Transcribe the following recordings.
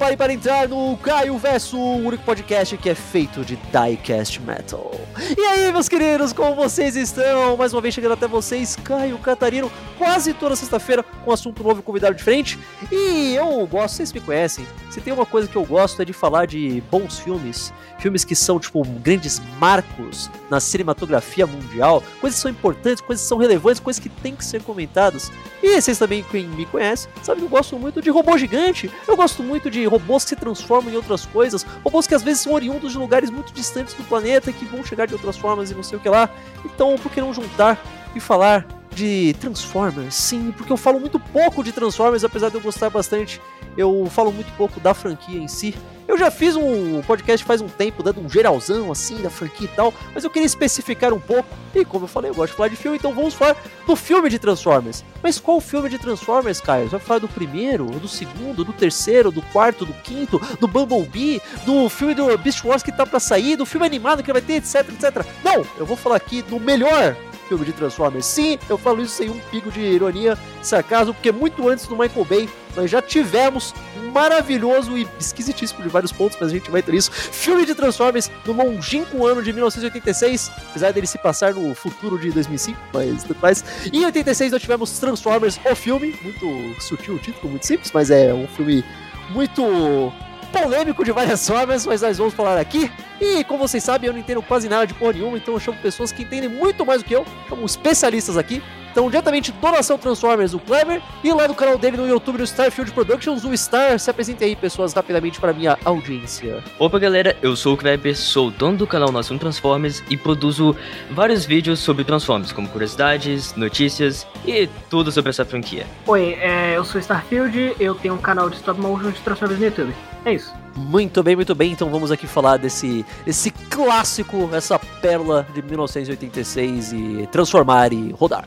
preparem para entrar no Caio Verso, o único podcast que é feito de diecast metal. E aí, meus queridos, como vocês estão? Mais uma vez chegando até vocês, Caio Catarino, quase toda sexta-feira um assunto novo e convidado diferente. E eu gosto, vocês me conhecem, se tem uma coisa que eu gosto é de falar de bons filmes, filmes que são, tipo, grandes marcos na cinematografia mundial, coisas que são importantes, coisas que são relevantes, coisas que têm que ser comentadas. E vocês também, quem me conhece, sabe que eu gosto muito de robô gigante, eu gosto muito de robôs que se transformam em outras coisas, robôs que às vezes são oriundos de lugares muito distantes do planeta, que vão chegar de outras formas e não sei o que lá. Então, por que não juntar e falar de Transformers? Sim, porque eu falo muito pouco de Transformers, apesar de eu gostar bastante eu falo muito pouco da franquia em si. Eu já fiz um podcast faz um tempo, dando um geralzão assim da franquia e tal, mas eu queria especificar um pouco. E como eu falei, eu gosto de falar de filme, então vamos falar do filme de Transformers. Mas qual filme de Transformers, Caio? Você vai falar do primeiro, do segundo, do terceiro, do quarto, do quinto, do Bumblebee, do filme do Beast Wars que tá pra sair, do filme animado que vai ter, etc, etc. Não, eu vou falar aqui do melhor filme de Transformers. Sim, eu falo isso sem um pico de ironia, sarcasmo, porque muito antes do Michael Bay, nós já tivemos um maravilhoso e esquisitíssimo de vários pontos, mas a gente vai ter isso. Filme de Transformers no longínquo ano de 1986, apesar dele se passar no futuro de 2005, mas tudo mais. Em 86 nós tivemos Transformers, o filme, muito sutil o título, muito simples, mas é um filme muito polêmico de várias formas, mas nós vamos falar aqui. E como vocês sabem, eu não entendo quase nada de porra nenhuma, então eu chamo pessoas que entendem muito mais do que eu, chamo especialistas aqui. Então, diretamente do Nação Transformers, o Kleber, e lá no canal dele no YouTube, no Starfield Productions, o Star. Se apresente aí, pessoas, rapidamente para minha audiência. Opa, galera, eu sou o Kleber, sou dono do canal Nação Transformers e produzo vários vídeos sobre Transformers, como curiosidades, notícias e tudo sobre essa franquia. Oi, é, eu sou Starfield, eu tenho um canal de stop motion de Transformers no YouTube. É isso. Muito bem, muito bem. Então vamos aqui falar desse, desse clássico, essa pérola de 1986 e transformar e rodar.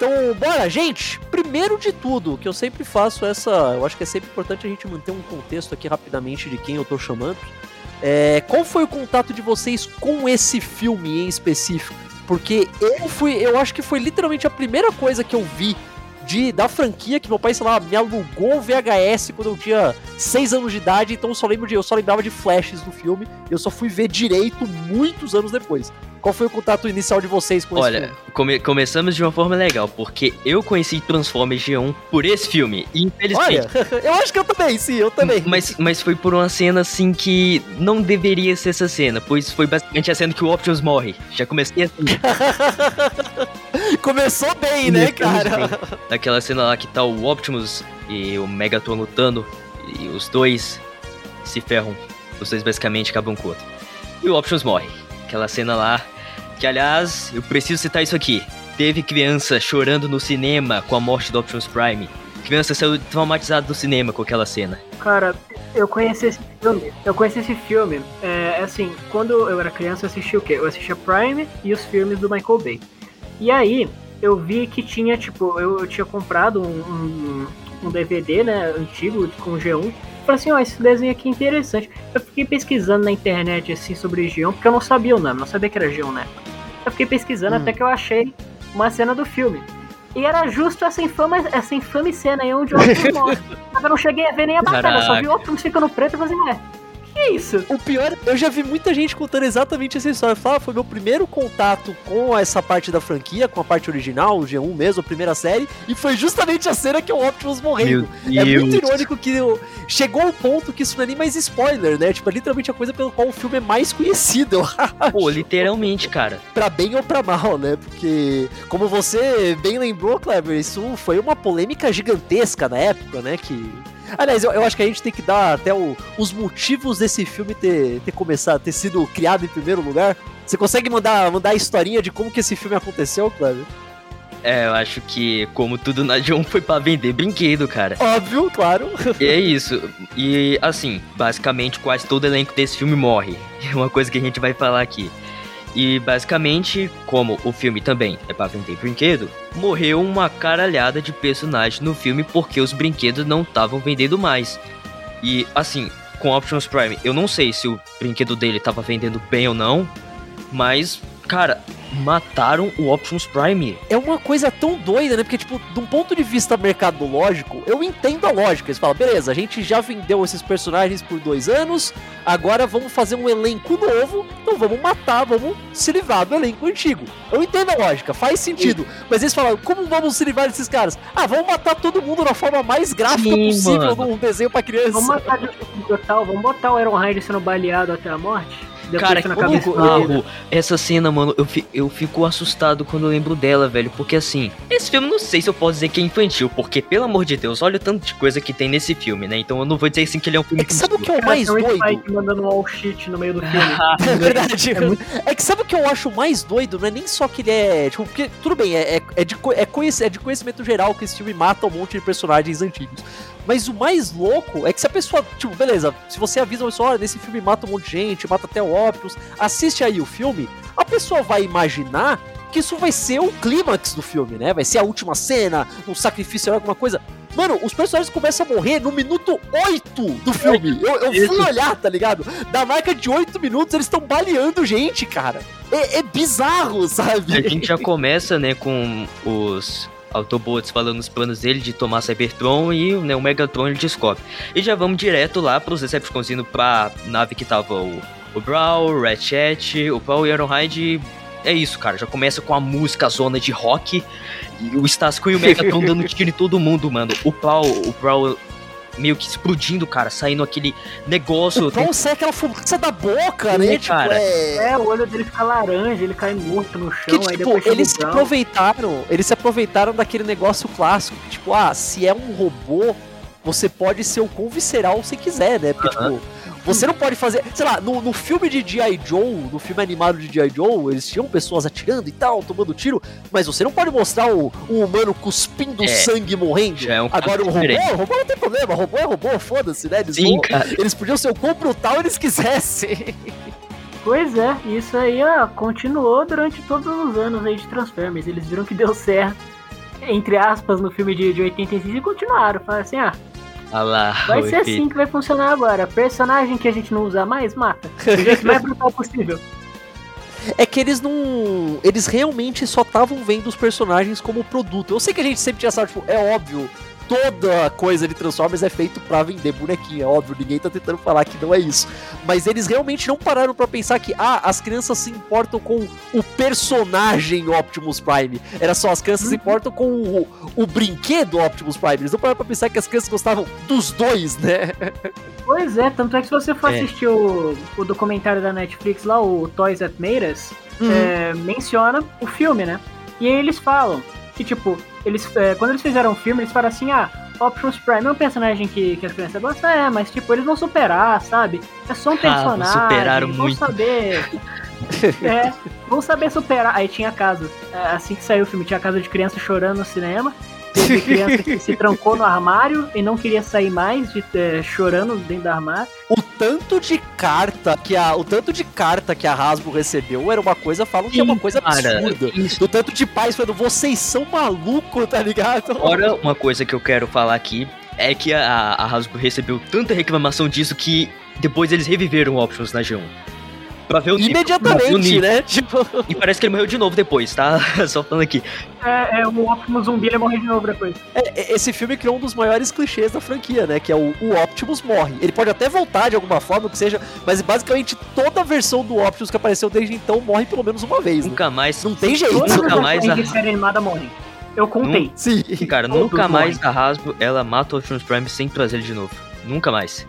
Então, bora, gente! Primeiro de tudo, que eu sempre faço essa. Eu acho que é sempre importante a gente manter um contexto aqui rapidamente de quem eu tô chamando. É, qual foi o contato de vocês com esse filme em específico? Porque eu fui. Eu acho que foi literalmente a primeira coisa que eu vi de, da franquia que meu pai, sei lá, me alugou o VHS quando eu tinha 6 anos de idade, então eu só lembro de, eu só lembrava de flashes do filme, eu só fui ver direito muitos anos depois. Qual foi o contato inicial de vocês com Olha, esse filme? Come começamos de uma forma legal, porque eu conheci Transformers G1 por esse filme, e infelizmente... Olha, eu acho que eu também, sim, eu também. Mas, mas foi por uma cena, assim, que não deveria ser essa cena, pois foi basicamente a cena que o Optimus morre. Já comecei assim. Começou bem, né, cara? Naquela cena lá que tá o Optimus e o Megatron lutando, e os dois se ferram. Os dois basicamente acabam com o outro. E o Optimus morre. Aquela cena lá, que aliás, eu preciso citar isso aqui. Teve criança chorando no cinema com a morte do Optimus Prime. Criança saiu traumatizada do cinema com aquela cena. Cara, eu conheci esse filme. Eu conheci esse filme. É assim, quando eu era criança, eu assisti o quê? Eu assistia Prime e os filmes do Michael Bay. E aí, eu vi que tinha, tipo, eu, eu tinha comprado um, um, um, DVD, né, antigo, com G1. Falei assim, ó, oh, esse desenho aqui é interessante. Eu fiquei pesquisando na internet, assim, sobre G1, porque eu não sabia o nome, não sabia que era G1, né? Eu fiquei pesquisando hum. até que eu achei uma cena do filme. E era justo essa infame, essa infame cena aí onde o Optimus morre. eu não cheguei a ver nem a batalha, eu só vi o Optimus ficando preto e falei assim, é, que é isso? O pior, eu já vi muita gente contando exatamente essa história. Fala, foi meu primeiro contato com essa parte da franquia, com a parte original, o G1 mesmo, a primeira série, e foi justamente a cena que o Optimus morrendo. É muito irônico que chegou ao ponto que isso não é nem mais spoiler, né? Tipo, é literalmente a coisa pelo qual o filme é mais conhecido, eu acho. Pô, literalmente, cara. Pra bem ou pra mal, né? Porque, como você bem lembrou, Kleber, isso foi uma polêmica gigantesca na época, né? Que Aliás, eu, eu, acho que a gente tem que dar até o, os motivos desse filme ter, ter começado, ter sido criado em primeiro lugar. Você consegue mandar, mandar a historinha de como que esse filme aconteceu, Cláudio? É, eu acho que, como tudo na John, foi para vender brinquedo, cara. Óbvio, claro. E é isso. E, assim, basicamente quase todo elenco desse filme morre. É uma coisa que a gente vai falar aqui. E basicamente, como o filme também é para vender brinquedo, morreu uma caralhada de personagens no filme porque os brinquedos não estavam vendendo mais. E assim, com Optimus Prime, eu não sei se o brinquedo dele estava vendendo bem ou não, mas Cara, mataram o Optimus Prime. É uma coisa tão doida, né? Porque, tipo, de um ponto de vista mercadológico, eu entendo a lógica. Eles falam, beleza, a gente já vendeu esses personagens por dois anos, agora vamos fazer um elenco novo, então vamos matar, vamos se livrar do elenco antigo. Eu entendo a lógica, faz sentido. Mas eles falam, como vamos se livrar desses caras? Ah, vamos matar todo mundo da forma mais gráfica Sim, possível mano. num desenho pra criança. Vamos matar de total, vamos botar o Iron Hyde sendo baleado até a morte? Cara, que bizarro. Essa cena, mano, eu, fi- eu fico assustado quando eu lembro dela, velho. Porque assim, esse filme não sei se eu posso dizer que é infantil, porque, pelo amor de Deus, olha o tanto de coisa que tem nesse filme, né? Então eu não vou dizer assim que ele é um filme É que sabe o que é o mais o doido? Spike mandando um all shit no meio do filme. É verdade. É muito- É que sabe o que eu acho mais doido? Não é nem só que ele é. Tipo, porque tudo bem, é, é, é de, é, conhec- é de conhecimento geral que esse filme mata um monte de personagens antigos. Mas o mais louco é que se a pessoa, tipo, beleza, se você avisa uma pessoa, olha, nesse filme mata um monte de gente, mata até o Optimus, assiste aí o filme, a pessoa vai imaginar que isso vai ser o clímax do filme, né? Vai ser a última cena, um sacrifício, alguma coisa. Mano, os personagens começam a morrer no minuto 8 do filme. Eu, eu fui olhar, tá ligado? Da marca de 8 minutos, eles estão baleando gente, cara. É, é bizarro, A sabe? gente já começa, né, com os Autobots falando os planos dele de tomar Cybertron e né, o Megatron ele descobre. E já vamos direto lá pros Decepticons indo pra nave que tava o, o Brawl, o Ratchet, o Paul e Ironhide. É isso, cara. Já começa com a música zona de rock. E o Starscream e o Megatron dando tiro em todo mundo, mano. O Paul, o Brawl meio que explodindo, cara. Saindo aquele negócio. O Paul sai aquela fumaça da boca, né? Tipo, cara. é... É, o olho dele fica laranja, ele cai morto no chão, Que, aí tipo, eles se aproveitaram, eles se aproveitaram daquele negócio clássico, que, tipo, ah, se é um robô, você pode ser o quão visceral você quiser, né? Porque, tipo, você não pode fazer. Sei lá, no, no filme de G.I. Joe, no filme animado de G.I. Joe, eles tinham pessoas atirando e tal, tomando tiro, mas você não pode mostrar o, o humano cuspindo É, sangue e morrendo. é um Agora, o robô, diferente. o robô não tem problema, robô é robô, foda-se, né? Eles, Sim, vão- cara. eles podiam ser o quão brutal eles quisessem. Pois é, isso aí ó, continuou durante todos os anos aí de Transformers. Eles viram que deu certo, entre aspas, no filme de, de 86 e continuaram. Falaram assim, ah, Olha lá. vai ser assim que vai funcionar agora. Personagem que a gente não usa mais, mata. Do jeito mais brutal possível. É que eles não. Eles realmente só estavam vendo os personagens como produto. Eu sei que a gente sempre tinha sabe, tipo, é óbvio, toda coisa de Transformers é feito pra vender bonequinho, é óbvio, ninguém tá tentando falar que não é isso. Mas eles realmente não pararam pra pensar que, ah, as crianças se importam com o personagem Optimus Prime. Era só, as crianças se importam com o, o brinquedo Optimus Prime. Eles não pararam pra pensar que as crianças gostavam dos dois, né? Pois é, tanto é que se você for É. assistir o, o documentário da Netflix lá, o Toys That Made Us, é, menciona o filme, né? E aí eles falam que, tipo, eles, é, quando eles fizeram o filme, eles falam assim, ah, Optimus Prime é um personagem que, que as crianças gostam, é, mas, tipo, eles vão superar, sabe? É só um Ah, personagem, superaram vão muito. saber... é, vão saber superar. Aí tinha caso, é, assim que saiu o filme, tinha caso de criança chorando no cinema, teve criança que se trancou no armário e não queria sair mais, de, é, chorando dentro do armário. O tanto de carta que a. O tanto de carta que a Hasbro recebeu era uma coisa, falam que é uma coisa Cara, absurda. isso. Do tanto de pais falando, vocês são malucos, tá ligado? Agora, uma coisa que eu quero falar aqui é que a, a Hasbro recebeu tanta reclamação disso que depois eles reviveram o Options na G1. O Imediatamente, né? Tipo. E parece que ele morreu de novo depois, tá? Só falando aqui. É, é o Optimus zumbi, ele morre de novo depois. é, é, Esse filme criou um dos maiores clichês da franquia, né? Que é o, o Optimus morre. Ele pode até voltar de alguma forma, o que seja, mas basicamente toda a versão do Optimus que apareceu desde então morre pelo menos uma vez. Né? Nunca mais. Não tem jeito. Nunca mais a- de série animada morrem. Eu contei. Sim. Cara, Todos nunca mais morrem. a Hasbro ela mata o Optimus Prime sem trazer ele de novo. Nunca mais.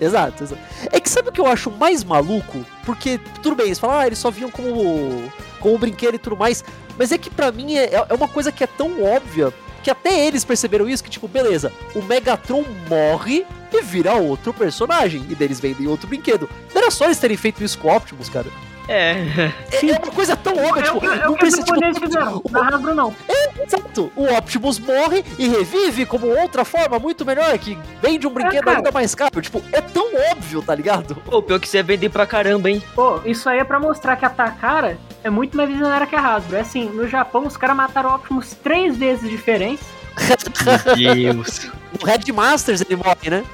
Exato, exato. É que sabe o que eu acho mais maluco? Porque, tudo bem, eles falam, ah, eles só viam como, como brinquedo e tudo mais. Mas é que pra mim é, é uma coisa que é tão óbvia que até eles perceberam isso, que tipo, beleza, o Megatron morre e vira outro personagem. E deles vendem outro brinquedo. Não era só eles terem feito isso com o Optimus, cara. É. É, é uma coisa tão óbvia, É o tipo, é não o que os precisa, tipo, fizeram. o- Na Hasbro não. Exato. O Optimus morre e revive como outra forma muito melhor, que vende um brinquedo cara. ainda mais caro. Tipo, é tão óbvio, tá ligado? Pô, pior que você ia vender pra caramba, hein? Pô, isso aí é pra mostrar que a Takara é muito mais visionária que a Hasbro. É assim, no Japão os caras mataram o Optimus três vezes diferentes. Meu Deus. No Red Masters ele morre, né?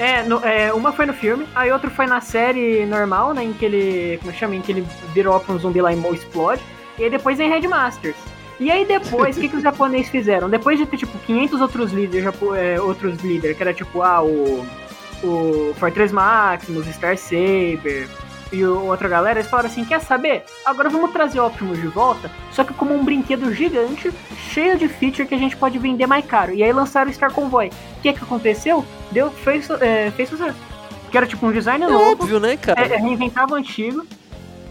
É, no- é, uma foi no filme, aí outra foi na série normal, né? Em que ele. Como chama? Em que ele virou pra um zumbi lá e explode. E aí depois em Headmasters. E aí depois, o que, que os japoneses fizeram? Depois de ter, tipo, 500 outros líderes, é, outros líderes, que era tipo, ah, o. O Fortress Maximus, Star Saber e outra galera, eles falaram assim: quer saber? Agora vamos trazer Optimus de volta, só que como um brinquedo gigante, cheio de feature que a gente pode vender mais caro. E aí lançaram o Star Convoy. O que que aconteceu? Deu, fez, é, fez sucesso. Que era tipo um design É novo, óbvio, né, cara? é, é, reinventava o antigo.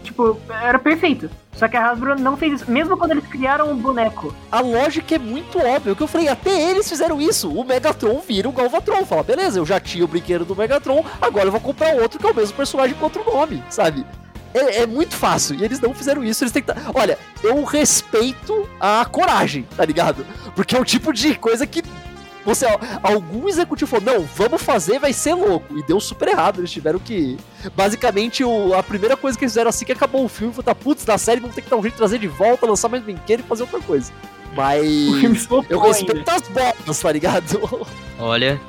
Tipo, era perfeito. Só que a Hasbro não fez isso. Mesmo quando eles criaram o boneco. A lógica é muito óbvia. O que eu falei, até eles fizeram isso. O Megatron vira o Galvatron. Fala, beleza, eu já tinha o brinquedo do Megatron, agora eu vou comprar outro que é o mesmo personagem com outro nome, sabe? É, é muito fácil. E eles não fizeram isso. Eles tentaram. Olha, eu respeito a coragem, tá ligado? Porque é o tipo de coisa que. Você, algum executivo falou, não, vamos fazer, vai ser louco. E deu super errado. Eles tiveram que. Basicamente, o, a primeira coisa que eles fizeram assim que acabou o filme foi, tá, putz, na série vamos ter que dar um jeito de trazer de volta, lançar mais brinquedo e fazer outra coisa. Mas. Eu respeito as botas, tá ligado? Olha,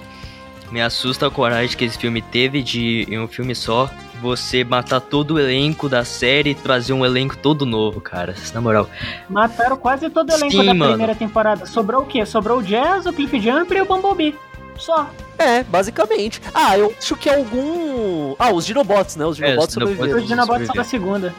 me assusta a coragem que esse filme teve de, em um filme só, você matar todo o elenco da série e trazer um elenco todo novo, cara. Na moral. Mataram quase todo o elenco Sim, da mano. primeira temporada. Sobrou o quê? Sobrou o Jazz, o Cliff Jumper e o Bumblebee. Só. É, basicamente. Ah, eu acho que algum. Ah, os Dinobots, né? Os É, Dinobots os Dinobots. sobreviveram. Os Dinobots são da segunda.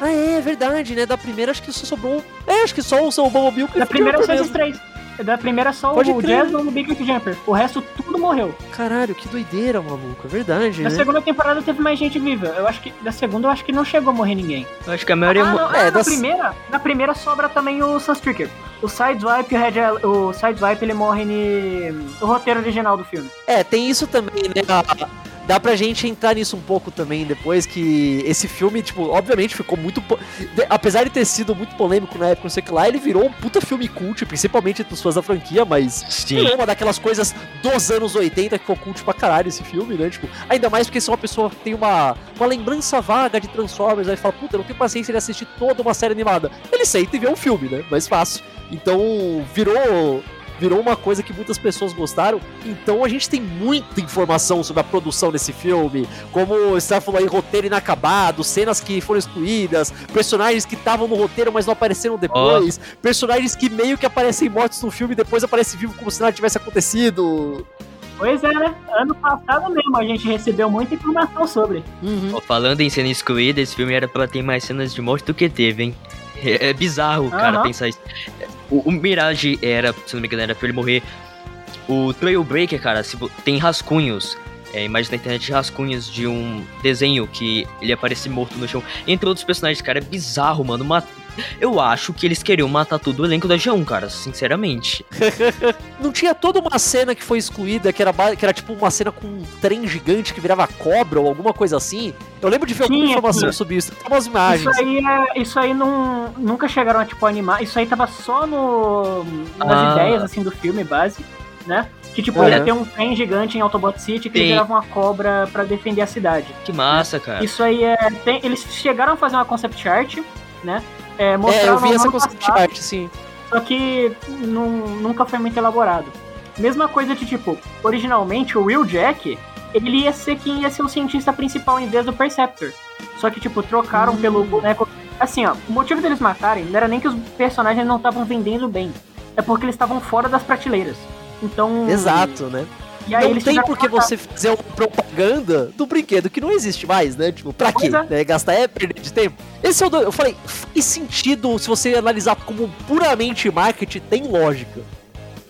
Ah, é verdade, né? Da primeira acho que só sobrou. É, acho que só o o Bumblebee e o Da Cliff primeira Jumper são mesmo. três. Da primeira só Pode o crer. Jazz, o Bumblebee e o Cliff Jumper. O resto tudo morreu. Caralho, que doideira, maluco. É verdade, Na né? segunda temporada teve mais gente viva. Eu acho que da segunda eu acho que não chegou a morrer ninguém. Eu acho que a maioria. Ah, não, é, ah, na das- primeira, na primeira sobra também o Sunstreaker. O Sideswipe, o, Red, o Sideswipe ele morre no roteiro original do filme. É, tem isso também, né? Dá pra gente entrar nisso um pouco também depois que esse filme, tipo, obviamente ficou muito. po- de- Apesar de ter sido muito polêmico na época, não sei o que lá, ele virou um puta filme cult, principalmente entre os fãs da franquia, mas Sim. virou uma daquelas coisas dos anos 80 que ficou cult pra caralho esse filme, né? Tipo, ainda mais porque se uma pessoa tem uma, uma lembrança vaga de Transformers, aí fala, puta, eu não tenho paciência de assistir toda uma série animada. Ele senta e vê um filme, né? Mais fácil. Então, virou virou uma coisa que muitas pessoas gostaram. Então a gente tem muita informação sobre a produção desse filme, como você falou aí, roteiro inacabado, cenas que foram excluídas, personagens que estavam no roteiro, mas não apareceram depois, personagens que meio que aparecem mortos no filme e depois aparecem vivos como se nada tivesse acontecido. Pois é, né? Ano passado mesmo a gente recebeu muita informação sobre. Uhum. Ó, Falando em cena excluída, esse filme era pra ter mais cenas de morte do que teve, hein? É, é bizarro, cara, Aham. pensar isso. O, o Mirage era, se não me engano, era pra ele morrer. O Trailbreaker, cara, vo- tem rascunhos. É, imagem na internet de rascunhos de um desenho que ele aparece morto no chão. Entre outros personagens, cara, é bizarro, mano. Ma- Eu acho que eles queriam matar todo o elenco da G1, cara, sinceramente. Não tinha toda uma cena que foi excluída, que era, que era tipo uma cena com um trem gigante que virava cobra ou alguma coisa assim? Eu lembro de ver alguma informação sobre isso. Tem umas imagens. Isso aí, é, isso aí não, nunca chegaram a tipo animar. Isso aí tava só no, nas Ah. ideias assim do filme base, né? Que tipo, Uhum. ia ter um trem gigante em Autobot City que Sim. ele virava uma cobra pra defender a cidade. Que massa, cara. Isso aí é. tem- eles chegaram a fazer uma concept art, né? É, É, eu vi essa concept passado, art, sim. Só que nu- nunca foi muito elaborado. Mesma coisa de tipo, originalmente o Will Jack, ele ia ser quem ia ser o cientista principal em vez do Perceptor. Só que, tipo, trocaram pelo boneco. Assim, ó, o motivo deles matarem não era nem que os personagens não estavam vendendo bem. É porque eles estavam fora das prateleiras. Então. Exato, né? E aí não tem tiveram por que que matar. você fazer uma propaganda do brinquedo que não existe mais, né? Tipo, pra quê? É. Né? Gastar é perder de tempo. Esse é o do... Eu falei, faz sentido se você analisar como puramente marketing, tem lógica.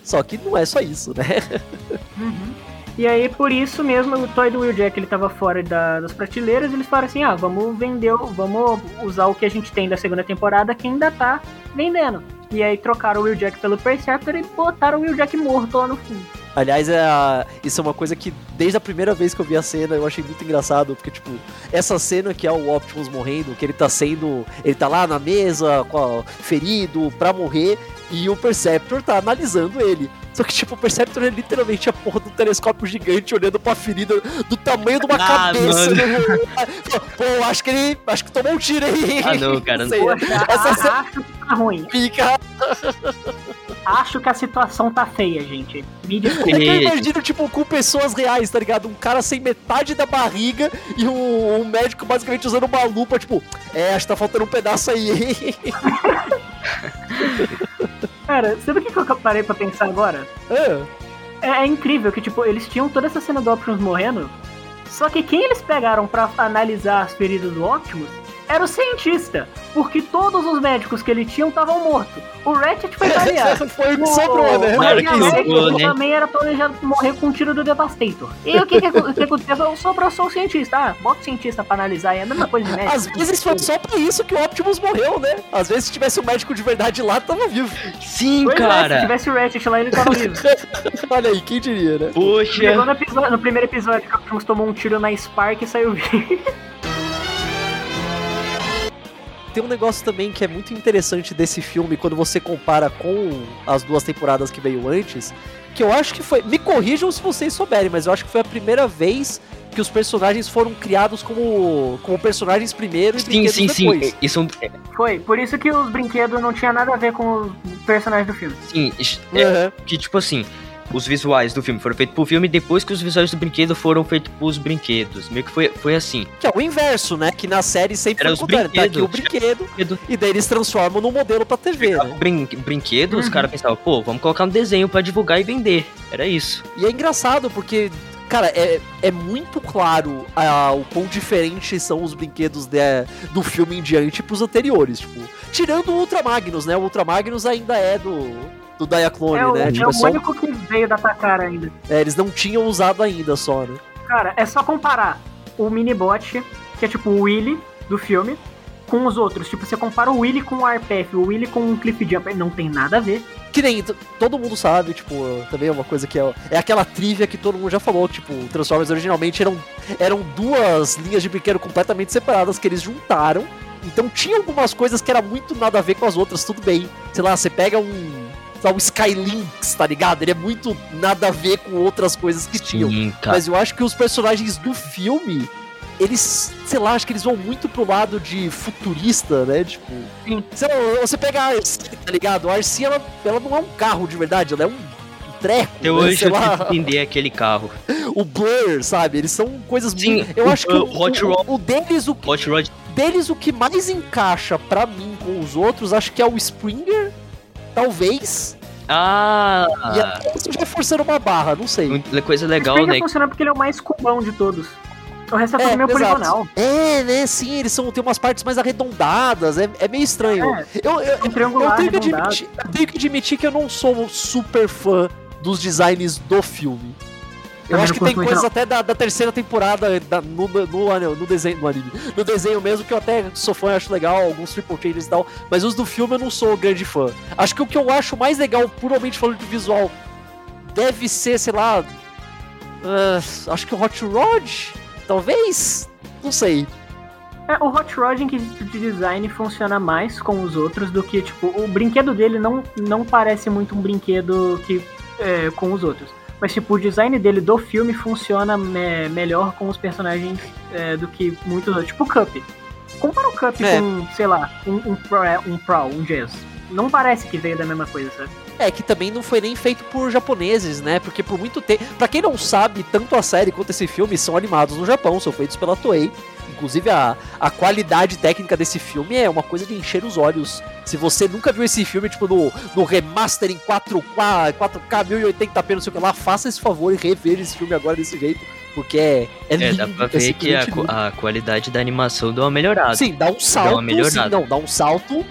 Só que não é só isso, né? Uhum. E aí, por isso mesmo, o toy do Will Jack ele tava fora da- das prateleiras. Eles falaram assim: ah, vamos vender, vamos usar o que a gente tem da segunda temporada que ainda tá vendendo. E aí trocaram o Will Jack pelo Perceptor e botaram o Will Jack morto lá no fim. Aliás, é a- isso é uma coisa que desde a primeira vez que eu vi a cena eu achei muito engraçado, porque, tipo, essa cena que é o Optimus morrendo, que ele tá sendo. Ele tá lá na mesa, ferido, pra morrer, e o Perceptor tá analisando ele. Só que, tipo, o Perceptor é literalmente a porra do telescópio gigante olhando pra ferida do tamanho de uma Ah, cabeça. né? Pô, acho que ele. Acho que tomou um tiro aí. Ah, não, cara, sei, Poxa, Essa a- cena tá ruim. fica. acho que a situação tá feia, gente. Me É que eu imagino, tipo, com pessoas reais, tá ligado? Um cara sem metade da barriga e um, um médico basicamente usando uma lupa, tipo, é, acho que tá faltando um pedaço aí, hein? Cara, sabe o que eu parei pra pensar agora? Ah, É, é incrível que, tipo, eles tinham toda essa cena do Optimus morrendo, só que quem eles pegaram pra analisar as feridas do Optimus era o cientista, porque todos os médicos que ele tinha estavam mortos. O Ratchet foi variado. Foi o que sobrou, né? O sobrou, né? também era planejado morrer com um tiro do Devastator. E o que, que, que aconteceu? Sobrou só o cientista. Ah, bota o cientista pra analisar, é a mesma coisa de médico. Às vezes foi só pra isso que o Optimus morreu, né? Às vezes se tivesse um médico de verdade lá, tava vivo. Sim, Pois é, se cara. tivesse o Ratchet lá, ele tava vivo. Olha aí, quem diria, né? Chegou Poxa. no, episódio- no primeiro episódio que o Optimus tomou um tiro na Spark e saiu vivo. Tem um negócio também que é muito interessante desse filme quando você compara com as duas temporadas que veio antes, que eu acho que foi, me corrijam se vocês souberem, mas eu acho que foi a primeira vez que os personagens foram criados como, como personagens primeiro e Sim, brinquedos sim, sim. depois. Isso Foi, por isso que os brinquedos não tinham nada a ver com os personagens do filme. sim, é, Aham. que tipo assim, os visuais do filme foram feitos pro filme depois que os visuais do brinquedo foram feitos pros brinquedos. Meio que foi, foi assim. Que é o inverso, né? Que na série sempre Era foi os o contrário. Tá aqui o brinquedo, Brinquedo- e daí eles transformam num modelo pra TV, né? Brin brinquedo, os Uhum. caras pensavam, pô, vamos colocar um desenho pra divulgar e vender. Era isso. E é engraçado porque, cara, é, é muito claro ah, o quão diferentes são os brinquedos de- do filme em diante pros anteriores. Tipo, tirando o Ultra Magnus, né? O Ultra Magnus ainda é do, do Diaclone, é o, né? é Tipo, o só- único que veio da Takara ainda. é, eles não tinham usado ainda só, né? Cara, é só comparar o Minibot, que é tipo o Willy do filme, com os outros. Tipo, você compara o Willy com o Arpef, o Willy com o Cliff Jumper, não tem nada a ver. Que nem todo mundo sabe, tipo, também é uma coisa que é, é aquela trivia que todo mundo já falou, tipo, Transformers originalmente eram, eram duas linhas de brinquedo completamente separadas que eles juntaram. Então tinha algumas coisas que era muito nada a ver com as outras, tudo bem. Sei lá, você pega um, lá, um Skylynx, tá ligado? Ele é muito nada a ver com outras coisas que tinham. Sim. Mas eu acho que os personagens do filme, eles, sei lá, acho que eles vão muito pro lado de futurista, né? Tipo, sei lá, você pega a Arcee, tá ligado? A Arcee, ela, ela não é um carro de verdade, ela é um, treco, Até né? hoje sei eu lá, entender aquele carro. o Blur, sabe? Eles são coisas Sim, muito... Eu o- acho que o, o Hot o- Rod- o deles, o Hot Rod deles o que mais encaixa pra mim com os outros, acho que é o Springer, talvez. Ah, E até isso já forçando uma barra, não sei. coisa legal, Springer né? funciona porque ele é o mais cubão de todos. O resto é É, tudo meio exato. poligonal. É, né? Sim, eles são, tem umas partes mais arredondadas, é, é meio estranho. É, Eu, eu, um triangular eu, tenho admitir, eu tenho que admitir que eu não sou super fã dos designs do filme. Eu Também acho que tem coisas até da, da terceira temporada da- no, no, no, desenho, no anime, no desenho mesmo, que eu até sou fã, acho legal, alguns triple changes e tal, mas os do filme eu não sou grande fã. Acho que o que eu acho mais legal, puramente falando de visual, deve ser, sei lá, ah, acho que o Hot Rod, talvez, não sei. É, o Hot Rod em quesito de design funciona mais com os outros do que, tipo, o brinquedo dele não, não parece muito um brinquedo que é, com os outros. Mas, tipo, o design dele do filme funciona me- melhor com os personagens é, do que muito. Tipo o Cup. Compara o Cup É. com, sei lá, um, um, Pro, um Pro, um Jazz. Não parece que veio da mesma coisa, sabe? É, que também não foi nem feito por japoneses, né? Porque por muito tempo. Pra quem não sabe, tanto a série quanto esse filme são animados no Japão, são feitos pela Toei. Inclusive, a, a qualidade técnica desse filme é uma coisa de encher os olhos. Se você nunca viu esse filme, tipo, no, no remaster em 4K, 4K, 1080p, não sei o que lá, faça esse favor e reveja esse filme agora desse jeito. Porque é, é É, lindo. dá pra é ver que a, a qualidade da animação deu uma melhorada. Sim, dá um salto. sim, melhorada. não, dá um salto.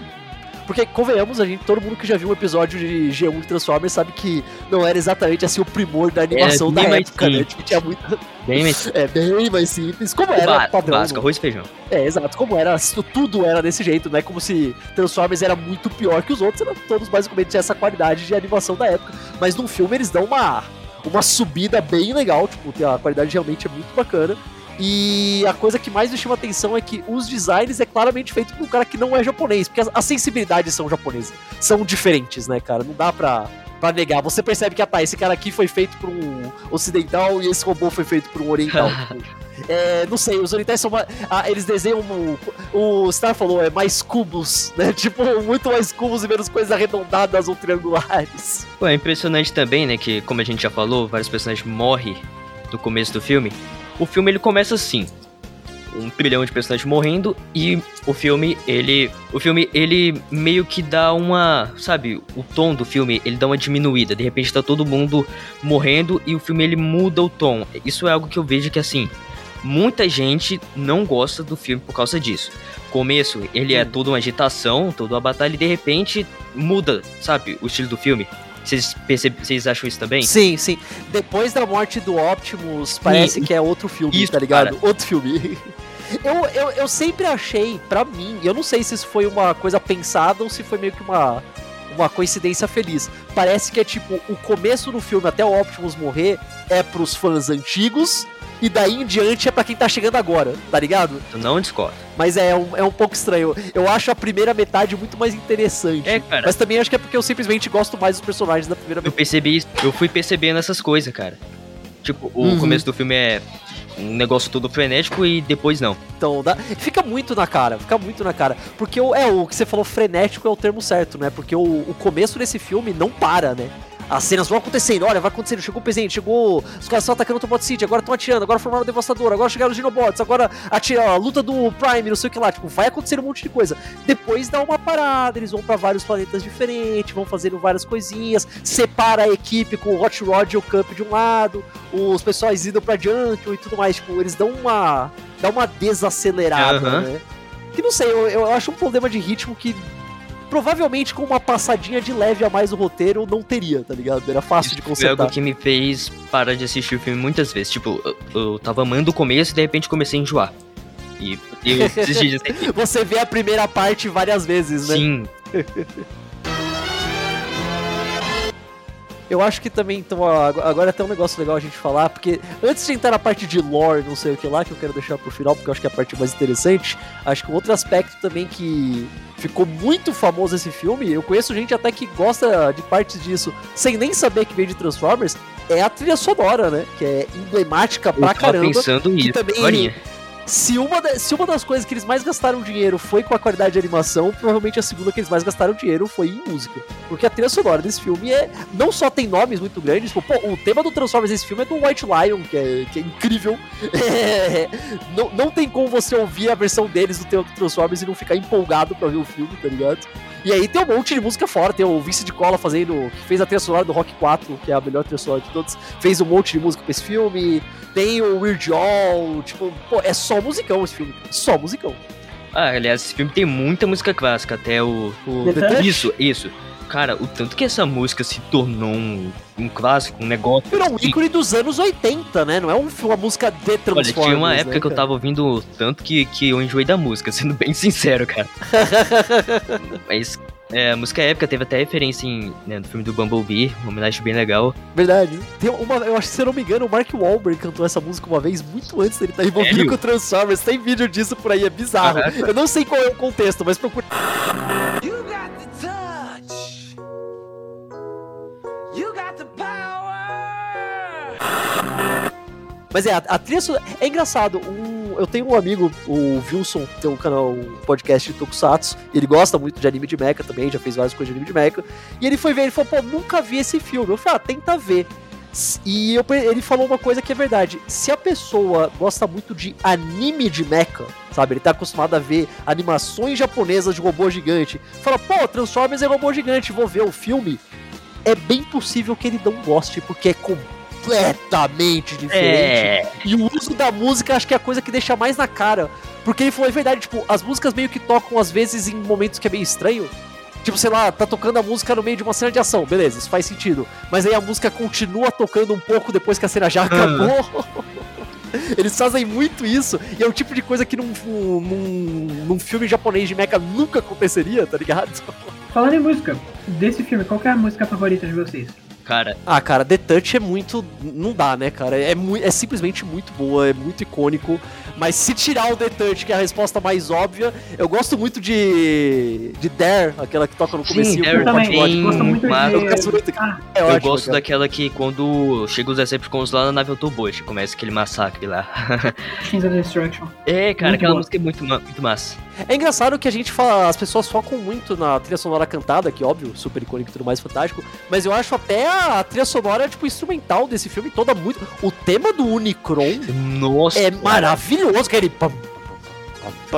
Porque, convenhamos, a gente, todo mundo que já viu um episódio de G1 de Transformers sabe que não era exatamente assim o primor da animação bem da mais época, né? simples. Tipo, tinha muita. Bem, mas É bem mais simples. Como era ba- padrão. básico, arroz e feijão. É, exato. Como era, isso tudo era desse jeito, não é como se Transformers era muito pior que os outros, eram todos basicamente tinham essa qualidade de animação da época. Mas no filme eles dão uma, uma subida bem legal, tipo, a qualidade realmente é muito bacana. E a coisa que mais me chama atenção é que os designs é claramente feito por um cara que não é japonês, porque as, as sensibilidades são japonesas, são diferentes, né, cara? Não dá pra, pra negar. Você percebe que, ah, tá, esse cara aqui foi feito por um ocidental e esse robô foi feito por um oriental. É, não sei, os orientais são mais. Ah, eles desenham. O, o Star falou, é mais cubos, né? Tipo, muito mais cubos e menos coisas arredondadas ou triangulares. Pô, é impressionante também, né? Que, como a gente já falou, vários personagens morrem no começo do filme. O filme ele começa assim. Um trilhão de personagens morrendo e o filme, ele. O filme, ele meio que dá uma. Sabe, o tom do filme, ele dá uma diminuída. De repente tá todo mundo morrendo e o filme ele muda o tom. Isso é algo que eu vejo que assim Muita gente não gosta do filme por causa disso. Começo, ele é toda uma agitação, toda uma batalha, e de repente muda, sabe, o estilo do filme. Vocês, vocês acham isso também? Sim, sim. Depois da morte do Optimus, parece e, que é outro filme, isso, tá ligado? Cara. Outro filme. Eu, eu, eu sempre achei, pra mim, eu não sei se isso foi uma coisa pensada ou se foi meio que uma, uma coincidência feliz. Parece que é tipo, o começo do filme até o Optimus morrer é pros fãs antigos e daí em diante é para quem tá chegando agora, tá ligado? Eu não discordo. Mas é um, é um pouco estranho. Eu acho a primeira metade muito mais interessante. É, cara. Mas também acho que é porque eu simplesmente gosto mais dos personagens da primeira metade. Eu percebi isso, eu fui percebendo essas coisas, cara. Tipo, o uhum. começo do filme é um negócio todo frenético e depois não. Então, dá, fica muito na cara, fica muito na cara. Porque o, é, o que você falou frenético é o termo certo, né? Porque o, o começo desse filme não para, né? As cenas vão acontecendo, olha, vai acontecendo, chegou o presente, chegou. Os caras estão atacando o Autobot City, agora estão atirando, agora formaram o Devastador, agora chegaram os Dinobots, agora atira, a luta do Prime, não sei o que lá, tipo, vai acontecer um monte de coisa. Depois dá uma parada, eles vão para vários planetas diferentes, vão fazendo várias coisinhas, separa a equipe com o Hot Rod e o Camp de um lado, os pessoais indo pra Junction e tudo mais, tipo, eles dão uma. dá uma desacelerada, uhum. né? Que não sei, eu, eu acho um problema de ritmo que provavelmente com uma passadinha de leve a mais no roteiro não teria, tá ligado? Era fácil Isso de consertar. Foi algo que me fez parar de assistir o filme muitas vezes. Tipo, eu, eu tava amando o começo e de repente comecei a enjoar. E eu desisti de Você vê a primeira parte várias vezes, né? Sim. Eu acho que também, então, agora é até um negócio legal a gente falar, porque antes de entrar na parte de lore, não sei o que lá, que eu quero deixar pro final, porque eu acho que é a parte mais interessante, acho que um outro aspecto também que ficou muito famoso esse filme, eu conheço gente até que gosta de partes disso, sem nem saber que veio de Transformers, é a trilha sonora, né? Que é emblemática pra eu caramba. pensando nisso, também se uma, se uma das coisas que eles mais gastaram dinheiro foi com a qualidade de animação, provavelmente a segunda que eles mais gastaram dinheiro foi em música. Porque a trilha sonora desse filme é. Não só tem nomes muito grandes, tipo, pô, o tema do Transformers desse filme é do White Lion, que é, que é incrível. É, não, não tem como você ouvir a versão deles do tema do Transformers e não ficar empolgado pra ver o filme, tá ligado? E aí tem um monte de música fora, tem o Vince de Cola fazendo. que fez a trilha sonora do Rock 4, que é a melhor trilha sonora de todos. Fez um monte de música pra esse filme. Tem o Weird Al, tipo, pô, é só musicão esse filme. Só musicão. Ah, aliás, esse filme tem muita música clássica, até o. o... Isso, isso. Cara, o tanto que essa música se tornou um, um clássico, um negócio. Virou um ícone dos anos 80, né? Não é um, uma música de Transformers. Olha, tinha uma época né, que eu tava ouvindo tanto que, que eu enjoei da música, sendo bem sincero, cara. Mas é, a música épica teve até referência em, né, no filme do Bumblebee, uma homenagem bem legal. Verdade. Tem uma, eu acho que, se eu não me engano, o Mark Wahlberg cantou essa música uma vez, muito antes dele estar envolvido Sério? com o Transformers. Tem vídeo disso por aí, é bizarro. Eu não sei qual é o contexto, mas procura. You got the touch. You got the power. Mas é, a, a trilha é engraçado. Um, eu tenho um amigo, o Wilson, tem um canal, um podcast de Tokusatsu. ele gosta muito de anime de mecha também, já fez várias coisas de anime de mecha. E ele foi ver, ele falou, pô, nunca vi esse filme. Eu falei, ah, tenta ver. E eu, ele falou uma coisa que é verdade. Se a pessoa gosta muito de anime de mecha, sabe? Ele tá acostumado a ver animações japonesas de robô gigante. Fala, pô, Transformers é robô gigante, vou ver o filme. É bem possível que ele não goste, porque é completamente diferente. É. E o uso da música acho que é a coisa que deixa mais na cara. Porque ele falou, é verdade, tipo, as músicas meio que tocam às vezes em momentos que é meio estranho. Tipo, sei lá, tá tocando a música no meio de uma cena de ação, beleza, isso faz sentido. Mas aí a música continua tocando um pouco depois que a cena já acabou. Eles fazem muito isso, e é o tipo de coisa que num, num, num filme japonês de mecha nunca aconteceria, tá ligado? Falando em música, desse filme, qual é a música favorita de vocês? Cara. Ah, cara, The Touch é muito. Não dá, né, cara? É, mu... é simplesmente muito boa, é muito icônico. Mas se tirar o The Touch, que é a resposta mais óbvia, eu gosto muito de. de Dare, aquela que toca no começo Dare Eu também gosto muito mas- Eu gosto de... muito- Ah, É eu ótimo, gosto daquela que quando chega os Decepticons lá na nave Autobot, começa aquele massacre lá. Machines of Destruction. É, cara, Muito aquela boa. música é muito, muito massa. É engraçado que a gente fala, as pessoas focam muito na trilha sonora cantada, que óbvio, super icônico e tudo mais fantástico, mas eu acho até a trilha sonora, tipo, instrumental desse filme toda muito. O tema do Unicron Nossa, é cara. maravilhoso, que ele.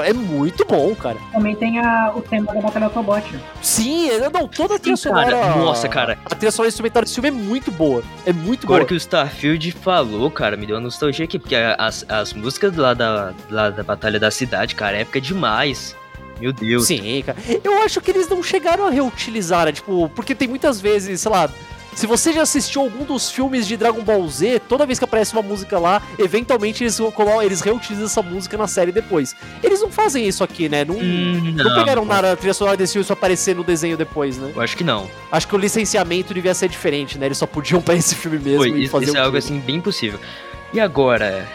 É muito bom, cara. Também tem a, o tema da Batalha Autobot. Sim, é- não, toda a trilha Sim, cara. sonora. Nossa, cara. A trilha sonora instrumental desse filme é muito boa. É muito Agora boa. que o Starfield falou, cara, me deu uma nostalgia aqui, porque as, as músicas lá da, lá da Batalha da Cidade, cara, é época demais. Meu Deus. Sim, cara. Eu acho que eles não chegaram a reutilizar, né? Tipo, porque tem muitas vezes, sei lá. Se você já assistiu algum dos filmes de Dragon Ball Z, toda vez que aparece uma música lá, eventualmente eles, eles reutilizam essa música na série depois. Eles não fazem isso aqui, né? Não, Hum, não pegaram nada da trilha sonora desse filme isso aparecer no desenho depois, né? Eu acho que não. Acho que o licenciamento devia ser diferente, né? Eles só podiam pra esse filme mesmo Foi, e fazer isso o é algo quê? assim bem possível. E agora,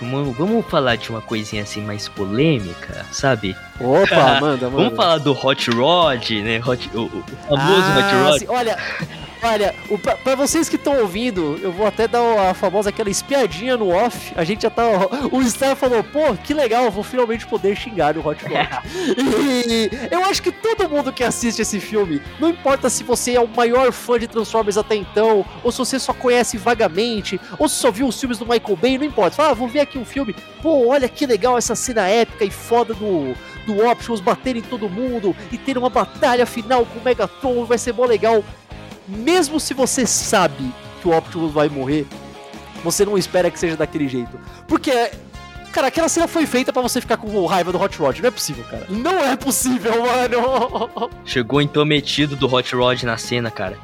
vamos, falar de uma coisinha assim mais polêmica, sabe? Opa, manda, manda. Vamos falar do Hot Rod, né? Hot, o, o famoso Ah, Hot Rod. sim. Olha, olha, o, pra, pra vocês que estão ouvindo, eu vou até dar a famosa aquela espiadinha no off. A gente já tá. O Star falou, pô, que legal, vou finalmente poder xingar o Hot Rod. e eu acho que todo mundo que assiste esse filme, não importa se você é o maior fã de Transformers até então, ou se você só conhece vagamente, ou se só viu os filmes do Michael Bay, não importa. Fala, ah, vou ver aqui um filme. Pô, olha que legal essa cena épica e foda do, do Optimus bater em todo mundo e ter uma batalha final com o Megatron, vai ser mó legal. Mesmo se você sabe que o Optimus vai morrer, você não espera que seja daquele jeito. Porque, cara, aquela cena foi feita pra você ficar com raiva do Hot Rod. Não é possível, cara. Não é possível, mano. Chegou intrometido do Hot Rod na cena, cara.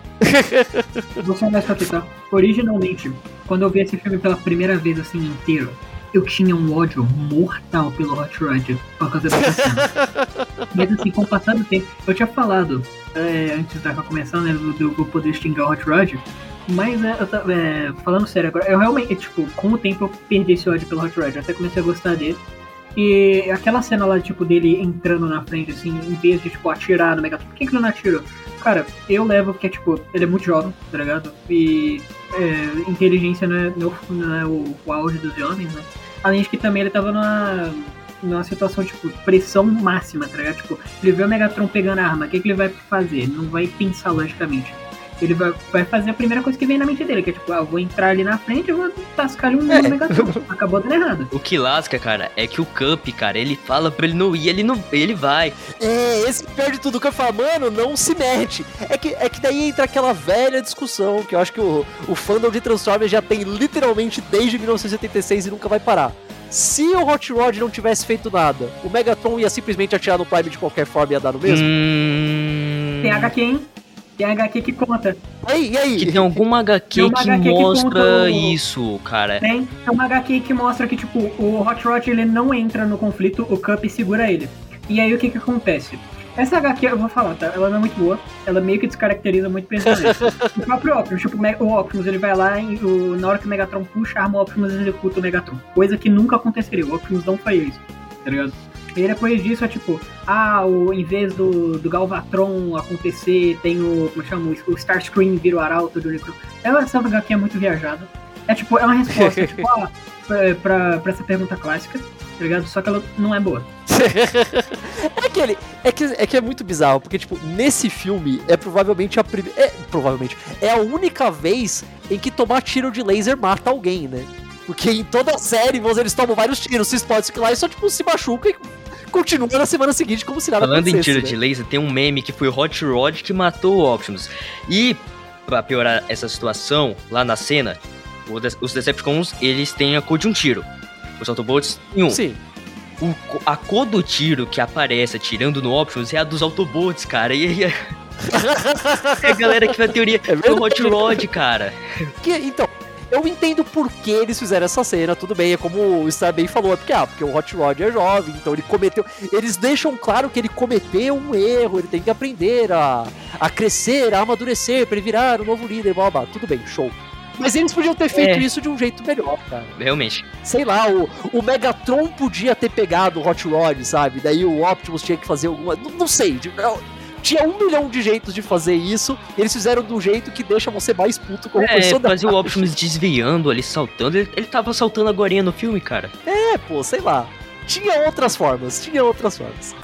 Vou ser honesto aqui, tá? Originalmente, quando eu vi esse filme pela primeira vez, assim, inteiro, eu tinha um ódio mortal pelo Hot Rod por causa dessa cena. Mas assim, com o passar do tempo, eu tinha falado, é, antes da começar, né, do do eu poder xingar o Hot Rod, mas é, eu é, falando sério agora, eu realmente, tipo, com o tempo eu perdi esse ódio pelo Hot Rod, eu até comecei a gostar dele. E aquela cena lá, tipo, dele entrando na frente, assim, em vez de, tipo, atirar no Megatron, por que, que ele não atirou? Cara, eu levo porque, tipo, ele é muito jovem, tá ligado? E é, inteligência não é, não, não é o, o auge dos jovens, né? Além de que também ele tava numa, numa situação, tipo, pressão máxima, tá ligado? Tipo, ele vê o Megatron pegando a arma, o que, que ele vai fazer? Não vai pensar logicamente. Ele vai, vai fazer a primeira coisa que vem na mente dele, que é tipo, ah, eu vou entrar ali na frente e vou tascar um É. no Megatron. Acabou dando errado. O que lasca, cara, é que o Cup, cara, ele fala pra ele não ir, ele não. ele vai. É, esse pior de tudo que eu falo, mano, não se mete. É que, é que daí entra aquela velha discussão que eu acho que o, o fandom de Transformers já tem literalmente desde 1976 e nunca vai parar. Se o Hot Rod não tivesse feito nada, o Megatron ia simplesmente atirar no Prime de qualquer forma e ia dar no mesmo? Hum... Tem HQ, hein? Tem HQ que conta. E aí, e aí? Que tem alguma HQ Tem uma que HQ que mostra conta o- isso, cara. Tem é uma HQ que mostra que, tipo, o Hot Rod ele não entra no conflito, o Cup segura ele. E aí o que que acontece? Essa HQ, eu vou falar, tá? Ela não é muito boa. Ela meio que descaracteriza muito o personagem. o próprio Optimus, tipo, o Optimus, ele vai lá e o- na hora que o Megatron puxa a arma, o Optimus executa o Megatron. Coisa que nunca aconteceria. O Optimus não faria isso, tá ligado? E depois disso é tipo, ah, o, em vez do, do Galvatron acontecer, tem o, como chama, o Starscream vira o arauto do Unicron. Ela, essa HQ é muito viajada. É tipo, é uma resposta, tipo, ah, pra, pra, pra essa pergunta clássica, tá ligado? Só que ela não é boa. é, que ele, é, que, é que é muito bizarro, porque, tipo, nesse filme é provavelmente a primeira. É, provavelmente. É a única vez em que tomar tiro de laser mata alguém, né? Porque em toda a série eles tomam vários tiros, se explode lá e só, tipo, se machuca e continua na semana seguinte como se nada Falando em acontecesse. tiro né? de laser, tem um meme que foi o Hot Rod que matou o Optimus. E, pra piorar essa situação, lá na cena, os Decepticons, eles têm a cor de um tiro. Os Autobots têm um. Sim. O a cor do tiro que aparece atirando no Optimus é a dos Autobots, cara. E aí, é a galera que vai teoria É do Hot. Rod, cara. Que, então, eu entendo por que eles fizeram essa cena, tudo bem, é como o Star bem falou, é porque, ah, porque o Hot Rod é jovem, então ele cometeu. Eles deixam claro que ele cometeu um erro, ele tem que aprender a, a crescer, a amadurecer, para ele virar um novo líder, blá, blá, blá. tudo bem, show. Mas eles podiam ter feito É. isso de um jeito melhor, cara. Realmente. Sei lá, o, o Megatron podia ter pegado o Hot Rod, sabe? Daí o Optimus tinha que fazer alguma. Não, não sei. de- eu- Tinha um milhão de jeitos de fazer isso, e eles fizeram um jeito que deixa você mais puto como É, personagem. fazer o Optimus desviando ali, saltando. Ele, ele tava saltando agora no filme, cara. É, pô, sei lá. Tinha outras formas, tinha outras formas.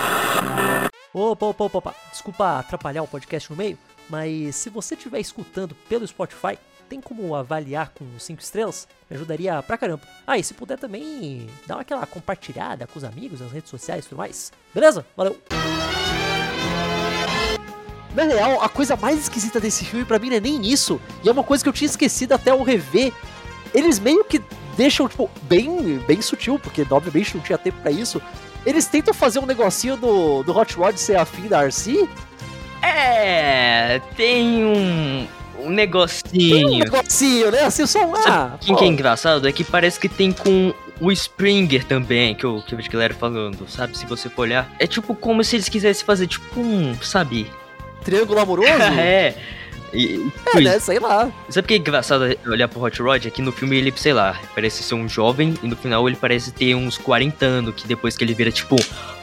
Opa, opa, opa, opa. Desculpa atrapalhar o podcast no meio, mas se você estiver escutando pelo Spotify, tem como avaliar com 5 estrelas? Me ajudaria pra caramba. Ah, e se puder também, dá aquela compartilhada com os amigos nas redes sociais e tudo mais. Beleza? Valeu! Na real, a coisa mais esquisita desse filme pra mim não é nem isso, e é uma coisa que eu tinha esquecido até eu rever. Eles meio que deixam, tipo, bem, bem sutil, porque obviamente não tinha tempo pra isso. Eles tentam fazer um negocinho do, do Hot Rod ser afim da Arcee. É, tem um, um Tem um negocinho. negocinho, né? Assim, só um. Ah, quem que é engraçado? É que parece que tem com o Springer também, que eu, que eu a galera falando, sabe? Se você for olhar. É tipo como se eles quisessem fazer, tipo um, sabe? Triângulo amoroso? é. E, É, né? Sei lá. Sabe o que é engraçado olhar pro Hot Rod? É que no filme ele, sei lá, parece ser um jovem e no final ele parece ter uns 40 anos, que depois que ele vira, tipo,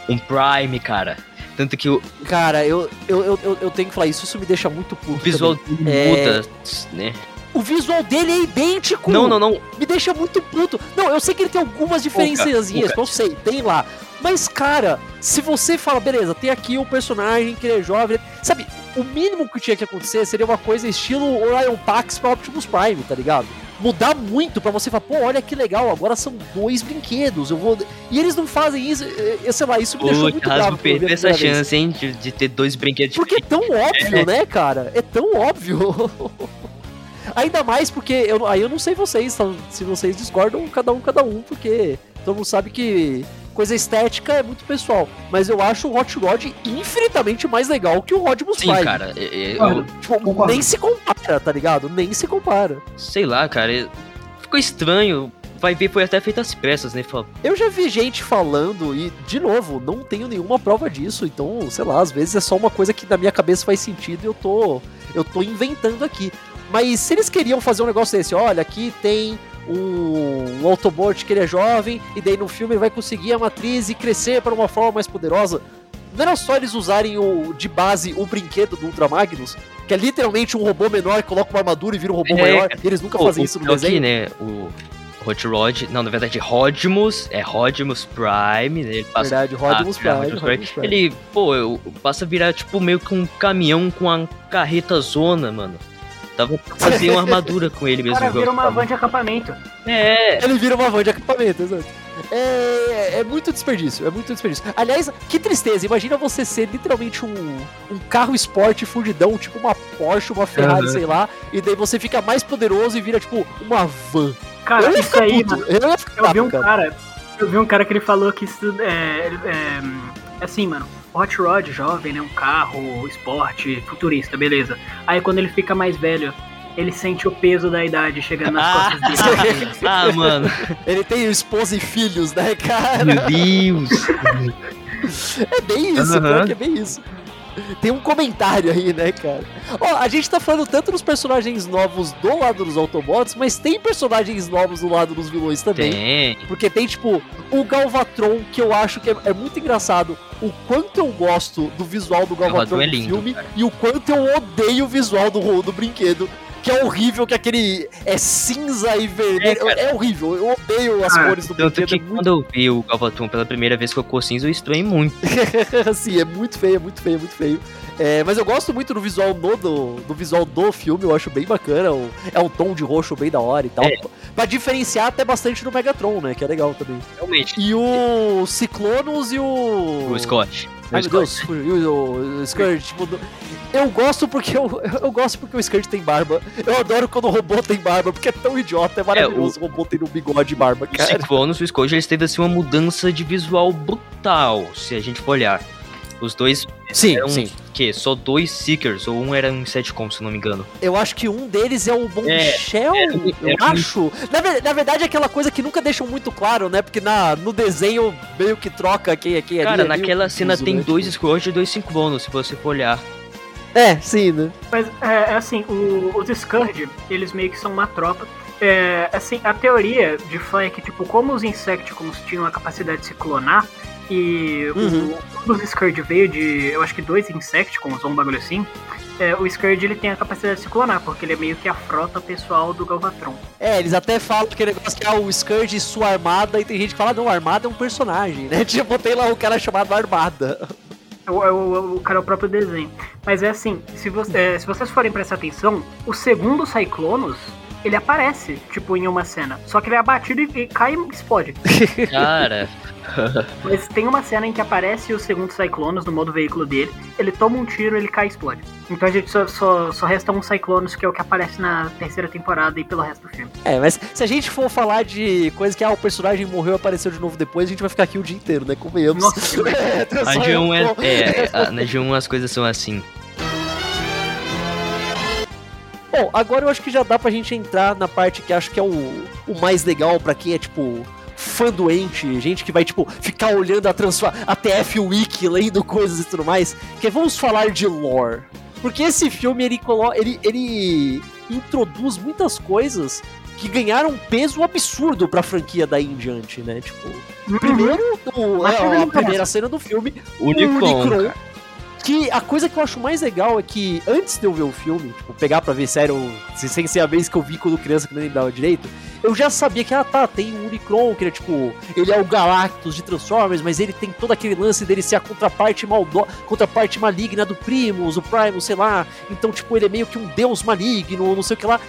um Prime, cara. Tanto que o, Cara, eu, eu, eu, eu- tenho que falar isso, isso me deixa muito puto. o visual também. É. muda, né? O visual dele é idêntico. Não, não, não. Me deixa muito puto. Não, eu sei que ele tem algumas diferenciazinhas, eu sei, tem lá. Mas, cara, se você fala, beleza, tem aqui o personagem que ele é jovem. Sabe, o mínimo que tinha que acontecer seria uma coisa estilo Orion Pax pra Optimus Prime, tá ligado? Mudar muito pra você falar, pô, olha que legal, agora são dois brinquedos, eu vou. E eles não fazem isso, eh, eh, sei lá, isso me deixou O muito bravo. Eu perdeu essa vez. chance, hein, de, de ter dois brinquedos Porque é tão óbvio, né, cara? É tão óbvio. Ainda mais porque eu, aí eu não sei vocês, tá? se vocês discordam, cada um, cada um, porque todo mundo sabe que coisa estética é muito pessoal. Mas eu acho o Hot Rod infinitamente mais legal que o Rodimus Sim, Prime. cara. é- é- eu, Claro. Tipo, nem se compara, tá ligado? Nem se compara. sei lá, cara. é- Ficou estranho. Vai ver, foi até feito às pressas, né? Fala, Eu já vi gente falando, e de novo, não tenho nenhuma prova disso, então, sei lá, às vezes é só uma coisa que na minha cabeça faz sentido e eu tô, eu tô inventando aqui. Mas se eles queriam fazer um negócio desse, olha, aqui tem um, um Autobot que ele é jovem, e daí no filme ele vai conseguir a matriz e crescer para uma forma mais poderosa. Não era só eles usarem o, de base o brinquedo do Ultra Magnus, que é literalmente um robô menor que coloca uma armadura e vira um robô É, maior, e eles nunca Pô, fazem o isso no desenho. né? O Hot Rod, não, na verdade, Rodimus, é Rodimus Prime, né? Ele passa Verdade, Ah, Prime, Rodimus Prime. Ele, pô, passa a virar tipo meio que um caminhão com uma carreta zona, mano. Tava fazer uma armadura com ele O mesmo. cara igual vira uma van de acampamento. É, Ele vira uma van de acampamento, exato. É, é muito desperdício, é muito desperdício. Aliás, que tristeza, imagina você ser literalmente um, um carro esporte fudidão, tipo uma Porsche, uma Ferrari, Aham. sei lá, e daí você fica mais poderoso e vira tipo uma van. Cara, eu isso aí, puto, mano, eu eu vi um cara. cara, eu vi um cara que ele falou que isso é, é, é assim, mano. Hot Rod jovem, né, um carro, esporte, futurista, beleza. Aí quando ele fica mais velho, ele sente o peso da idade chegando nas Ah. costas dele. ah, mano, Ele tem esposa e filhos, né, cara? meu Deus. É bem isso, que é bem isso. Tem um comentário aí, né, cara? Ó, a gente tá falando tanto dos personagens novos do lado dos Autobots, mas tem personagens novos do lado dos vilões também. Tem. Porque tem, tipo, o Galvatron, que eu acho que é, é muito engraçado. O quanto eu gosto do visual do Galvatron Galvatron é no filme cara. e o quanto eu odeio o visual do, do brinquedo. Que é horrível, que aquele é cinza e vermelho. É, É, horrível, eu odeio as Ah, cores do Tanto brinquedo. que É muito quando eu vi o Galvatron pela primeira vez que eu cinza, eu estranhei muito. Sim, é muito feio, é muito feio, é muito feio. É, mas eu gosto muito do visual no, do, do visual do filme, eu acho bem bacana. o- é um tom de roxo bem da hora e tal. É. Pra diferenciar até bastante do Megatron, né? Que é legal também. Realmente. E o Ciclonos e o. O Scott. O Ai meu. Deus, fugiu o, o Scourge, do- eu gosto porque eu, eu gosto porque o Scourge tem barba. Eu adoro quando o robô tem barba, porque é tão idiota, é maravilhoso o robô tendo um bigode e barba, O cara. Ciclonos e o Scott, eles teve assim uma mudança de visual brutal, se a gente for olhar. Os dois Sim, eram sim. que só dois Seekers, ou um era um Setcom, se não me engano. Eu acho que um deles é o Bombshell, é, eu é, acho. Na, na verdade, é aquela coisa que nunca deixam muito claro, né? Porque na, no desenho meio que troca quem é quem ali. Cara, é meio naquela confuso, cena tem né? dois Scourge e dois 5 bônus, se você for olhar. É, sim, né? Mas é, é assim, o- os Scourge, eles meio que são uma tropa. É, assim, a teoria de fã é que, tipo, como os Insecticons tinham a capacidade de se clonar, e o- Uhum. um dos Scourge veio de, eu acho que dois Insecticons ou um bagulho assim, é, o Scourge ele tem a capacidade de se clonar, porque ele é meio que a frota pessoal do Galvatron. É, eles até falam que negócio que é o Scourge e sua armada, e tem gente que fala, não, a armada é um personagem, né? Tipo, tem lá o cara chamado Armada. É o, é o, o cara é o próprio desenho. Mas é assim, se, você, é, se vocês forem prestar atenção, o segundo Cyclonos, ele aparece, tipo, em uma cena. Só que ele é abatido e, e cai e explode. Cara, Mas tem uma cena em que aparece o segundo Cyclonos no modo veículo dele, ele toma um tiro, ele cai e explode. Então a gente só, só, só resta um Cyclonos, que é o que aparece na terceira temporada e pelo resto do filme. É, mas se a gente for falar de coisa que ah, o personagem morreu e apareceu de novo depois, a gente vai ficar aqui o dia inteiro, né? Convenhamos. Nossa, É, a só G1 eu- é, é, a- na G1 as coisas são assim. Bom, agora eu acho que já dá pra gente entrar na parte que acho que é o, o mais legal pra quem é, tipo, fã doente, gente que vai, tipo, ficar olhando a, transfa a TF Wiki, lendo coisas e tudo mais, que é vamos falar de lore. Porque esse filme, ele, ele, ele introduz muitas coisas que ganharam um peso absurdo pra franquia daí em diante, né? Tipo, primeiro, o- é, primeiro a não primeira cena do filme, Unicron, Unicron. Que a coisa que eu acho mais legal é que antes de eu ver o filme, tipo, pegar pra ver sério, se- sem ser a vez que eu vi quando criança que nem lembrava direito, eu já sabia que, ah tá, tem o Unicron, que ele é tipo, ele é o Galactus de Transformers, mas ele tem todo aquele lance dele ser a contraparte maldo contraparte maligna do Primus, o Primus, sei lá. Então, tipo, ele é meio que um deus maligno, não sei o que lá.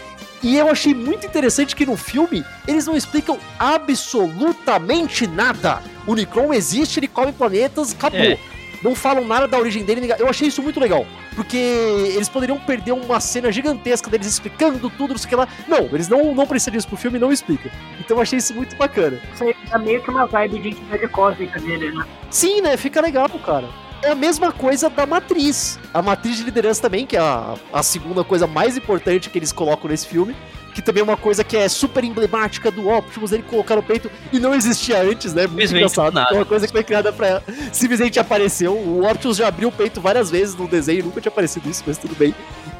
E eu achei muito interessante que no filme eles não explicam absolutamente nada. O Unicron existe, ele come planetas, acabou. É. Não falam nada da origem dele. Eu achei isso muito legal. Porque eles poderiam perder uma cena gigantesca deles explicando tudo, não sei o que lá. Não, eles não, não precisam disso pro filme e não explicam. Então eu achei isso muito bacana. Isso aí é meio que uma vibe de entidade cósmica dele, né? Sim, né? Fica legal, cara. É a mesma coisa da matriz. A matriz de liderança também, que é a, a segunda coisa mais importante que eles colocam nesse filme. Que também é uma coisa que é super emblemática do Optimus, ele colocar no peito e não existia antes, né? Muito engraçado. É uma coisa que foi criada pra. Simplesmente apareceu. O Optimus já abriu o peito várias vezes no desenho, nunca tinha aparecido isso, mas tudo bem.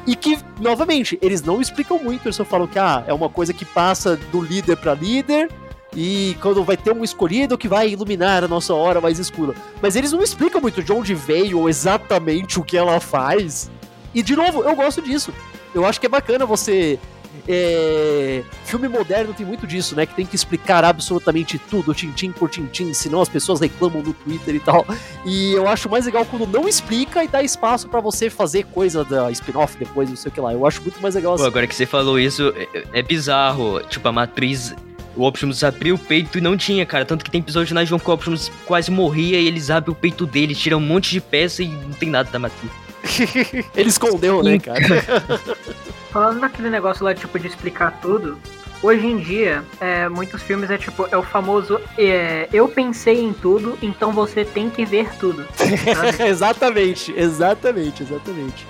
E que, novamente, eles não explicam muito, eles só falam que ah, é uma coisa que passa do líder pra líder, e quando vai ter um escolhido que vai iluminar a nossa hora mais escura. Mas eles não explicam muito de onde veio ou exatamente o que ela faz. E de novo, eu gosto disso. Eu acho que é bacana você. É, Filme moderno tem muito disso, né? Que tem que explicar absolutamente tudo, tintim por tintim, senão as pessoas reclamam no Twitter e tal. E eu acho mais legal quando não explica e dá espaço pra você fazer coisa da spin-off depois, não sei o que lá. Eu acho muito mais legal Pô, assim. agora que você falou isso, é, é bizarro. Tipo, a matriz. O Optimus abriu o peito e não tinha, cara. Tanto que tem episódio na João que o Optimus quase morria e eles abrem o peito dele, tiram um monte de peça e não tem nada da matriz. Ele escondeu, né, cara? Falando daquele negócio lá, tipo, de explicar tudo, hoje em dia, é, muitos filmes é tipo, é o famoso é, eu pensei em tudo, então você tem que ver tudo. exatamente, exatamente, exatamente.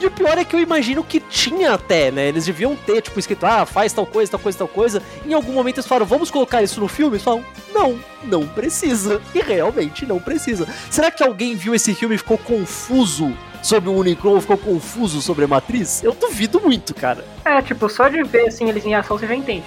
E o pior é que eu imagino que tinha até, né? Eles deviam ter, tipo, escrito, ah, faz tal coisa, tal coisa, tal coisa. Em algum momento eles falaram, vamos colocar isso no filme? Eles falam, não, não precisa. E realmente não precisa. Será que alguém viu esse filme e ficou confuso sobre o Unicron, ficou confuso sobre a Matriz? Eu duvido muito, cara. É, tipo, só de ver assim eles em ação você já entende.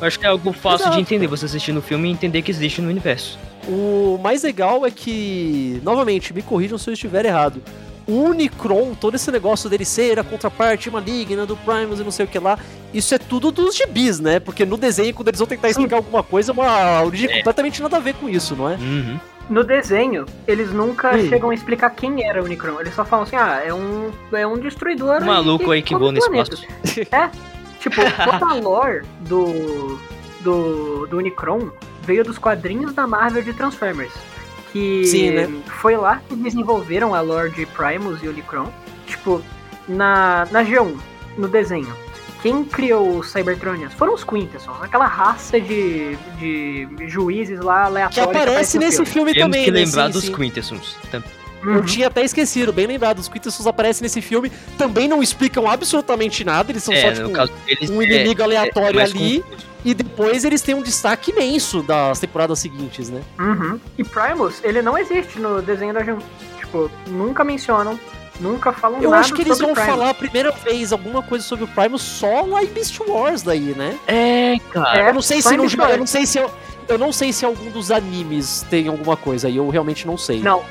Eu acho que é algo fácil Exato. de entender, você assistir no filme e entender que existe no universo. O mais legal é que, novamente, me corrijam se eu estiver errado. O Unicron, todo esse negócio dele ser a contraparte maligna do Primus e não sei o que lá, isso é tudo dos gibis, né? Porque no desenho, quando eles vão tentar explicar alguma coisa, é uma origem completamente nada a ver com isso, não é? Uhum. No desenho, eles nunca Hum. chegam a explicar quem era o Unicron. Eles só falam assim, ah, é um, é um destruidor. Um maluco aí que voa no planetas. É, tipo, toda a lore do, do, do Unicron veio dos quadrinhos da Marvel de Transformers. Que Sim, né? foi lá que desenvolveram a lore de Primus e Unicron. Tipo, na, na G1, no desenho. Quem criou os Cybertronians foram os Quintessons, aquela raça de, de juízes lá Que aleatórios. aparece no nesse filme. filme Temos também, que né? lembrar Sim, dos sim. Quintessons. Uhum. Eu tinha até esquecido, bem lembrado. Os Quintessons aparecem nesse filme, também não explicam absolutamente nada, eles são É, só, no tipo, caso deles, um é- inimigo aleatório mais ali. confuso. E depois eles têm um destaque imenso das temporadas seguintes, né? Uhum. E Primus, ele não existe no desenho da Jump. Tipo, nunca mencionam, nunca falam Eu nada acho que eles vão falar a primeira vez alguma coisa sobre o Primus só lá em Beast Wars daí, né? É, cara. É, eu não sei se no eu não sei se eu, eu não sei se algum dos animes tem alguma coisa aí, eu realmente não sei. Não.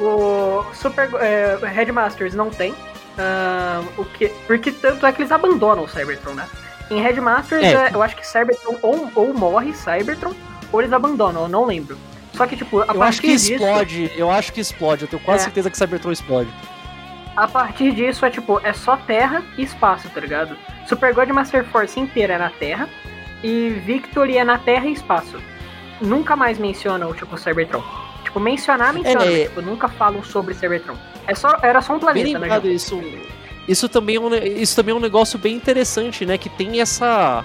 O Super é, Headmasters não tem. Ah, o que, porque tanto é que eles abandonam o Cybertron, né? Em Headmasters, É. é, eu acho que Cybertron ou, ou morre Cybertron, ou eles abandonam, eu não lembro. Só que, tipo, a eu acho que disso. explode, eu acho que explode, eu tenho quase É. certeza que Cybertron explode. A partir disso é tipo, é só terra e espaço, tá ligado? Super God Master Force inteira é na terra e Victory é na terra e espaço. Nunca mais mencionam, tipo, Cybertron. Tipo, mencionar, mencionam, É. tipo, nunca falam sobre Cybertron. É só, era só um planeta, né? isso. Isso também, é um, isso também é um negócio bem interessante, né? Que tem essa.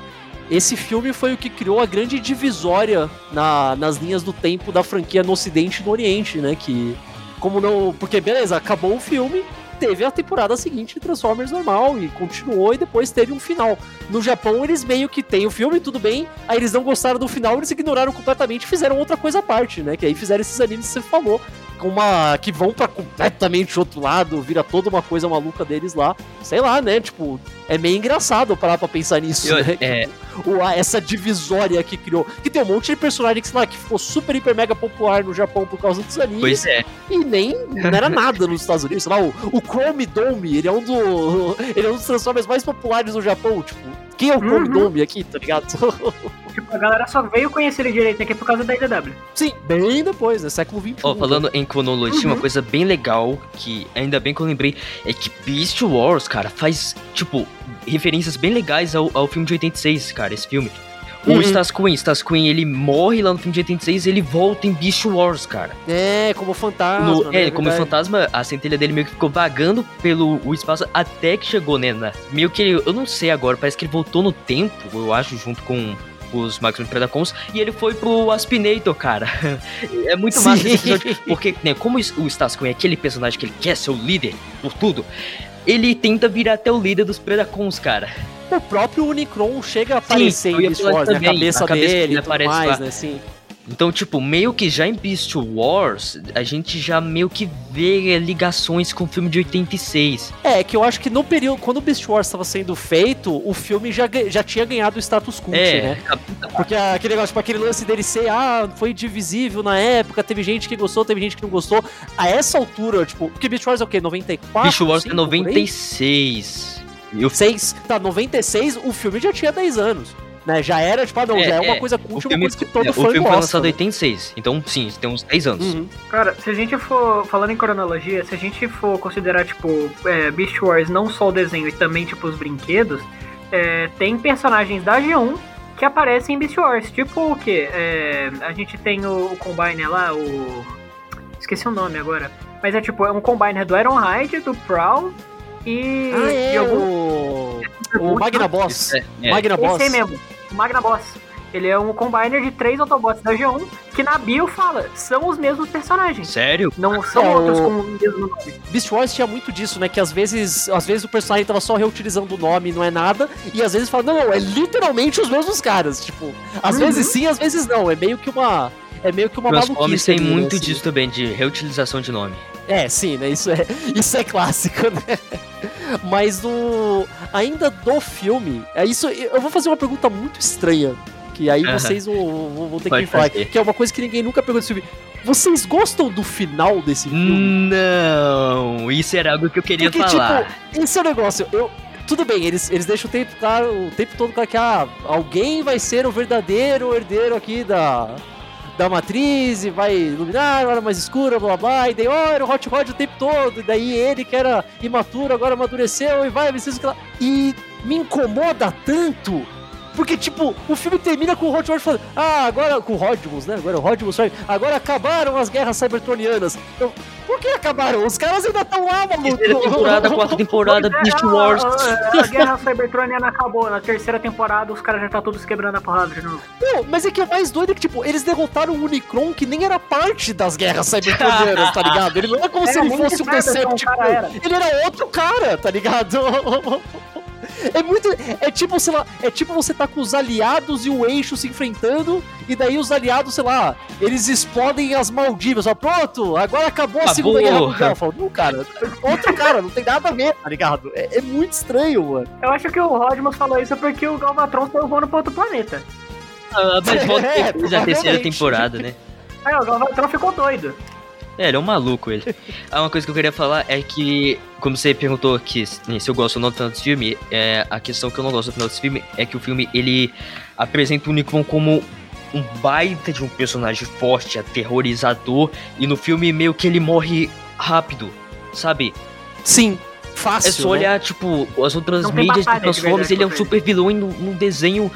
Esse filme foi o que criou a grande divisória na- nas linhas do tempo da franquia no Ocidente e no Oriente, né? Que. Como não. Porque, beleza, acabou o filme, teve a temporada seguinte de Transformers normal e continuou e depois teve um final. No Japão, eles meio que tem o filme, tudo bem, aí eles não gostaram do final, eles ignoraram completamente e fizeram outra coisa à parte, né? Que aí fizeram esses animes que você falou, uma que vão pra completamente outro lado, vira toda uma coisa maluca deles lá. Sei lá, né? Tipo, é meio engraçado parar pra pensar nisso, Eu- né? é, O- essa divisória que criou. Que tem um monte de personagem que, sei lá, que ficou super, hiper, mega popular no Japão por causa dos animes. pois é. E nem não era nada nos Estados Unidos. Sei lá, o, o Chrome Dome, ele é um do. Ele é um dos Transformers mais populares no Japão. Tipo, quem é o Uhum. Dome aqui, tá ligado? Tipo, a galera só veio conhecer ele direito aqui por causa da IDW. Sim, bem depois, né? Século XXI. Ó, falando em cronologia, uma coisa bem legal, que ainda bem que eu lembrei, é que Beast Wars, cara, faz, tipo, referências bem legais ao, ao filme de 86, cara, esse filme. O Uhum. Starscream, Starscream, ele morre lá no filme de 86 e ele volta em Beast Wars, cara. É, como fantasma. No- né? é, como verdade. fantasma, a centelha dele meio que ficou vagando pelo o espaço até que chegou, né? na- meio que ele, eu não sei agora, parece que ele voltou no tempo, eu acho, junto com os Maximus Predacons, e ele foi pro Aspinator, cara. É muito massa Sim. esse episódio, porque, né, como o Starscream é aquele personagem que ele quer ser o líder por tudo, ele tenta virar até o líder dos Predacons, cara. O próprio Unicron chega a aparecer eu em Beast Wars, né? A também, cabeça, a cabeça dele dele e tudo aparece mais, lá. né? Sim. Então, tipo, meio que já em Beast Wars, a gente já meio que vê é, ligações com o filme de 86. É, que eu acho que no período, quando o Beast Wars estava sendo feito, o filme já, já tinha ganhado o status cult, É, né? Porque aquele negócio, tipo, aquele lance dele ser, ah, foi divisível na época, teve gente que gostou, teve gente que não gostou. A essa altura, tipo, porque Beast Wars é o quê? 94? Beast Wars é 5, por aí? 96. E o 6, tá, 96, o filme já tinha 10 anos. Né? Já era, tipo, ah, não, É, já é uma é, coisa o cult, uma coisa que todo é, o fã filme foi lançado em né? 86, então sim, tem uns 10 anos. Uhum. Cara, se a gente for, falando em cronologia, se a gente for considerar, tipo, é, Beast Wars não só o desenho e também, tipo, os brinquedos, é, tem personagens da G1 que aparecem em Beast Wars. Tipo o quê? É, a gente tem o, o Combiner lá, o... Esqueci o nome agora. Mas é tipo, é um Combiner do Ironhide, do Prowl e... Ah, é, algum... o... O Magna Boss. É, é. Magna Boss. Esse aí mesmo, o Magna Boss. Ele é um Combiner de três Autobots da G1 que na bio fala, são os mesmos personagens. Sério? Não são É, outros o- com o mesmo nome. Beast Wars tinha muito disso, né? Que às vezes, às vezes o personagem tava só reutilizando o nome, não é nada, e às vezes fala, não, não, é literalmente os mesmos caras. Tipo, às Uhum. vezes sim, às vezes não. É meio que uma. É meio que uma Transformers maluquice. tem ali, né, muito assim. disso também, de reutilização de nome. É, sim, né? Isso é, isso é clássico, né? Mas o. Ainda do filme. É isso. Eu vou fazer uma pergunta muito estranha. Que aí vocês vão, vão- ter Pode que me falar. fazer. Que é uma coisa que ninguém nunca pegou desse filme. Vocês gostam do final desse filme? Não, isso era algo que eu queria Porque, falar. tipo, esse é o negócio. Eu, tudo bem, eles, eles deixam o tempo, claro, o tempo todo claro que ah, alguém vai ser o verdadeiro herdeiro aqui da, da matriz e vai iluminar a hora mais escura, blá blá. E daí, ó, era o Hot Rod o tempo todo. E daí ele que era imaturo agora amadureceu e vai, que. E me incomoda tanto Porque, tipo, o filme termina com o Rodimus falando, ah, agora, com o Rodimus, né? Agora o Rodimus fala, agora acabaram as guerras cybertronianas. Eu, por que acabaram? Os caras ainda estão lá, maluco. Terceira temporada, quarta temporada, é, Beast Wars. A, a guerra cybertroniana acabou. Na terceira temporada, os caras já tá todos quebrando a porrada de novo. Pô, mas é que o mais doido é que, tipo, eles derrotaram o Unicron, que nem era parte das guerras cybertronianas, tá ligado? Ele não é como Era se ele fosse um Decepticon. Ele era outro cara, tá ligado? É muito. É tipo, sei lá, é tipo você tá com os aliados e o eixo se enfrentando, e daí os aliados, sei lá, eles explodem as Maldivas. Ó, pronto, agora acabou a Acabou. Segunda Guerra Mundial. Eu falo, não, cara, outro cara, não tem nada a ver, tá ligado? É, é muito estranho, mano. Eu acho que o Rodmus falou isso porque o Galvatron saiu voando pra outro planeta. Ah, mas volta É, depois da terceira temporada, né? Aí o Galvatron ficou doido. É, ele é um maluco, ele. Ah, uma coisa que eu queria falar é que, como você perguntou aqui se se eu gosto ou não do final desse filme, é, a questão que eu não gosto do final desse filme é que o filme, ele apresenta o Unicron como um baita de um personagem forte, aterrorizador, e no filme meio que ele morre rápido, sabe? Sim, fácil. É só né? olhar, tipo, as outras Não mídias de Transformers, ele é um super vilão num num desenho,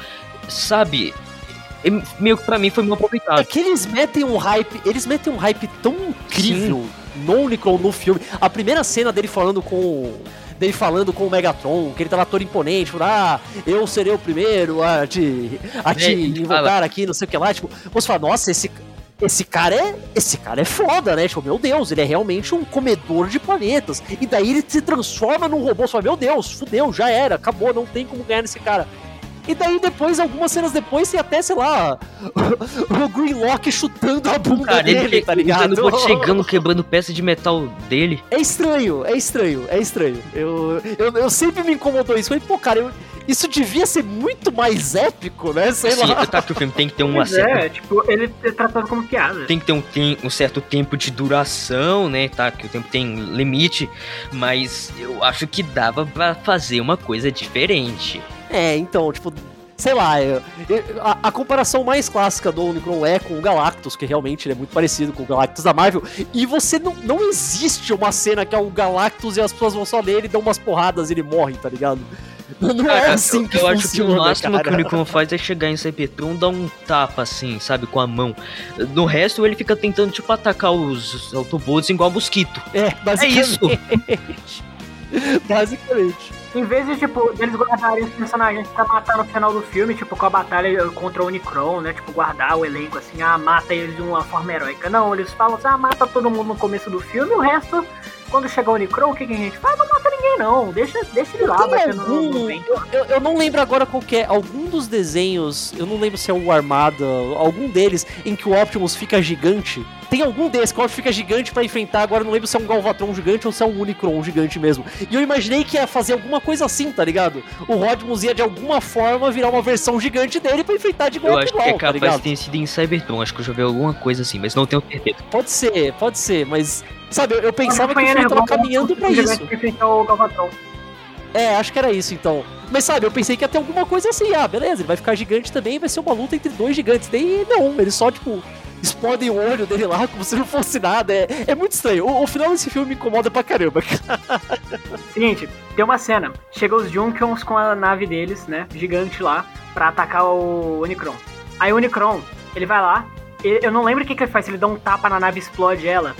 sabe? É meio que pra mim foi mal É aproveitado. que eles metem um hype, eles metem um hype tão incrível no Unicron no filme. A primeira cena dele falando com dele falando com o Megatron, que ele tá lá todo imponente, falando, ah, eu serei o primeiro a te, a te É, invocar fala- aqui, não sei o que lá, tipo, você fala, nossa, esse esse cara é. Esse cara é foda, né? Tipo, meu Deus, ele é realmente um comedor de planetas. E daí ele se transforma num robô. Fala, meu Deus, fudeu, já era, acabou, não tem como ganhar nesse cara. E daí depois, algumas cenas depois, tem até, sei lá, o Greenlock chutando a bunda Cara, dele, ele tá o ligado? Dinobot chegando, quebrando peça de metal dele. É estranho, é estranho, é estranho. Eu, eu, eu sempre me incomodou isso. Falei, pô, cara, eu- isso devia ser muito mais épico, né? Sei Assim, lá. tá que o filme tem que ter uma certa é, tipo, ele é tratado como piada. tem que ter um, tem um certo tempo de duração, né? Tá, que o tempo tem limite, mas eu acho que dava pra fazer uma coisa diferente. É, então, tipo, sei lá, eu- eu- a, a comparação mais clássica do Unicron é com o Galactus, que realmente ele é muito parecido com o Galactus da Marvel, e você não, não existe uma cena que é o Galactus e as pessoas vão só nele, dão umas porradas e ele morre, tá ligado? Não é Cara, assim eu, que eu acho que funciona, o máximo cara. que o Unicron faz é chegar em Cybertron, dar um tapa assim, sabe, com a mão. No resto, ele fica tentando, tipo, atacar os Autobots igual mosquito. É, basicamente. isso. basicamente. Em vez de, tipo, eles guardarem os personagens pra matar no final do filme, tipo, com a batalha contra o Unicron, né? Tipo, guardar o elenco assim, ah, mata eles de uma forma heróica. Não, eles falam assim, ah, mata todo mundo no começo do filme, e o resto, quando chegar o Unicron, o que, que a gente faz? Não mata ninguém, não. Deixa, deixa ele lá, Tem batendo no, algum- no vento. eu, eu- eu não lembro agora qual que é. Algum dos desenhos, eu não lembro se é o Armada, algum deles em que o Optimus fica gigante. Tem algum desses que fica gigante pra enfrentar, agora eu não lembro se é um Galvatron gigante ou se é um Unicron gigante mesmo. E eu imaginei que ia fazer alguma coisa assim, tá ligado? O Rodimus ia de alguma forma virar uma versão gigante dele pra enfrentar de igual Eu a acho igual, que é tá capaz de ligado? ter sido em Cybertron, acho que eu já vi alguma coisa assim, mas não tenho certeza. Pode ser, pode ser, mas. Sabe, eu, eu pensava que o filme tava igual caminhando pra o isso. o Galvatron. É, acho que era isso então. Mas sabe, eu pensei que ia ter alguma coisa assim. Ah, beleza, ele vai ficar gigante também, vai ser uma luta entre dois gigantes. Daí não, eles só, tipo, explodem o olho dele lá como se não fosse nada. É, é muito estranho. O, o final desse filme me incomoda pra caramba. Seguinte, tem uma cena. Chega os Junkions com a nave deles, né? Gigante lá, pra atacar o Unicron. Aí o Unicron, ele vai lá. ele- eu não lembro o que, que ele faz, ele dá um tapa na nave e explode ela.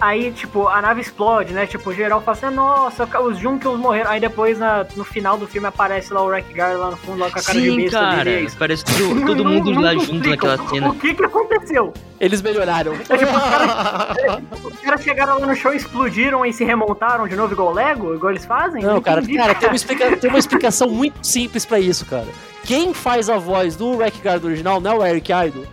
Aí, tipo, a nave explode, né? Tipo, o geral fala assim, nossa, os Junkions morreram. Aí depois, na- no final do filme, aparece lá o Wreck-Gar lá no fundo, lá com a cara de Sim, besta cara, dele. e é parece que todo, todo Não- mundo não lá junto naquela cena. O que que aconteceu? Eles melhoraram. É tipo, os caras, os caras chegaram lá no show, explodiram e se remontaram de novo igual o Lego, igual eles fazem? Não, cara, entendi, cara, tem uma, explica- tem uma explicação muito simples pra isso, cara. Quem faz a voz do Wreck-Gar do original não é o Eric Idle.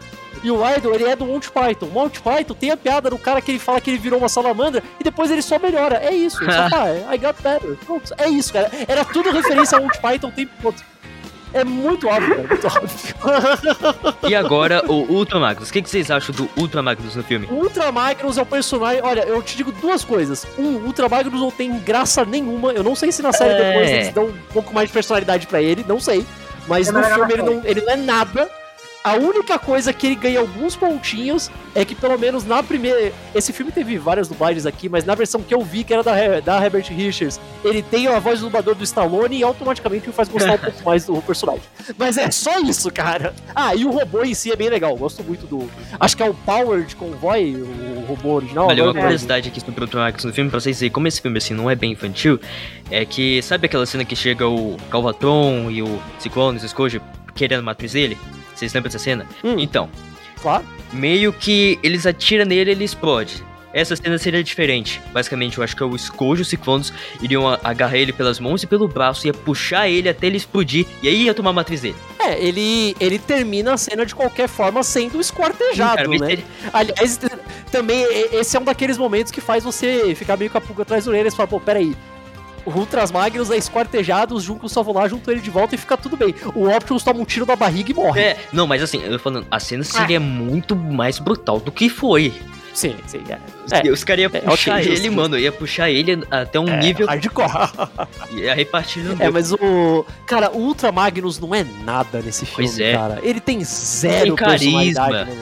E o Idle, ele é do Monty Python. O Monty Python tem a piada do cara que ele fala que ele virou uma salamandra e depois ele só melhora. É isso. Ele só fala, I got better. Pronto, é isso, cara. Era tudo referência ao Monty Python o tempo todo. É muito óbvio, cara. Muito óbvio. E agora, o Ultra Magnus. O que, que vocês acham do Ultra Magnus no filme? O Ultra Magnus é o personagem. Olha, eu te digo duas coisas. Um, o Ultra Magnus não tem graça nenhuma. Eu não sei se na série É. depois eles dão um pouco mais de personalidade pra ele, não sei. Mas É no filme ele não, ele não é nada. A única coisa que ele ganha alguns pontinhos é que, pelo menos na primeira. Esse filme teve várias dublagens aqui, mas na versão que eu vi, que era da, da Herbert Richards, ele tem a voz do dublador do Stallone e automaticamente me faz gostar um pouco mais do personagem. Mas é só isso, cara. Ah, e o robô em si é bem legal. Gosto muito do. Acho que é o Powered Convoy, o robô original. Olha, uma agora- curiosidade aqui sobre o. Max no filme, pra vocês verem como esse filme assim não é bem infantil, é que sabe aquela cena que chega o Galvatron e o Ciclone, o Scourge, querendo a matriz dele? Vocês lembram dessa cena? Hum, Então, claro. meio que eles atiram nele e ele explode. Essa cena seria diferente. Basicamente, eu acho que é o Scourge e os Ciclones iriam agarrar ele pelas mãos e pelo braço, ia puxar ele até ele explodir, e aí ia tomar a matriz dele. É, ele, ele termina a cena de qualquer forma sendo esquartejado, Cara, mas né? ele- Aliás, também esse é um daqueles momentos que faz você ficar meio com a pulga atrás da orelha e você fala, pô, peraí. O Ultras Magnus é esquartejado, os Junkos só vão lá, juntam ele de volta e fica tudo bem. O Optimus toma um tiro da barriga e morre. É, não, mas assim, eu tô falando, a cena seria muito mais brutal do que foi. Sim, sim, é. É. Os caras iam É, puxar ok, ele, mano, ia puxar ele até um É, nível hardcore. e ia repartir no É, mas o. Cara, o Ultra Magnus não é nada nesse filme, Pois é. cara. Ele tem zero Tem carisma. personalidade, né?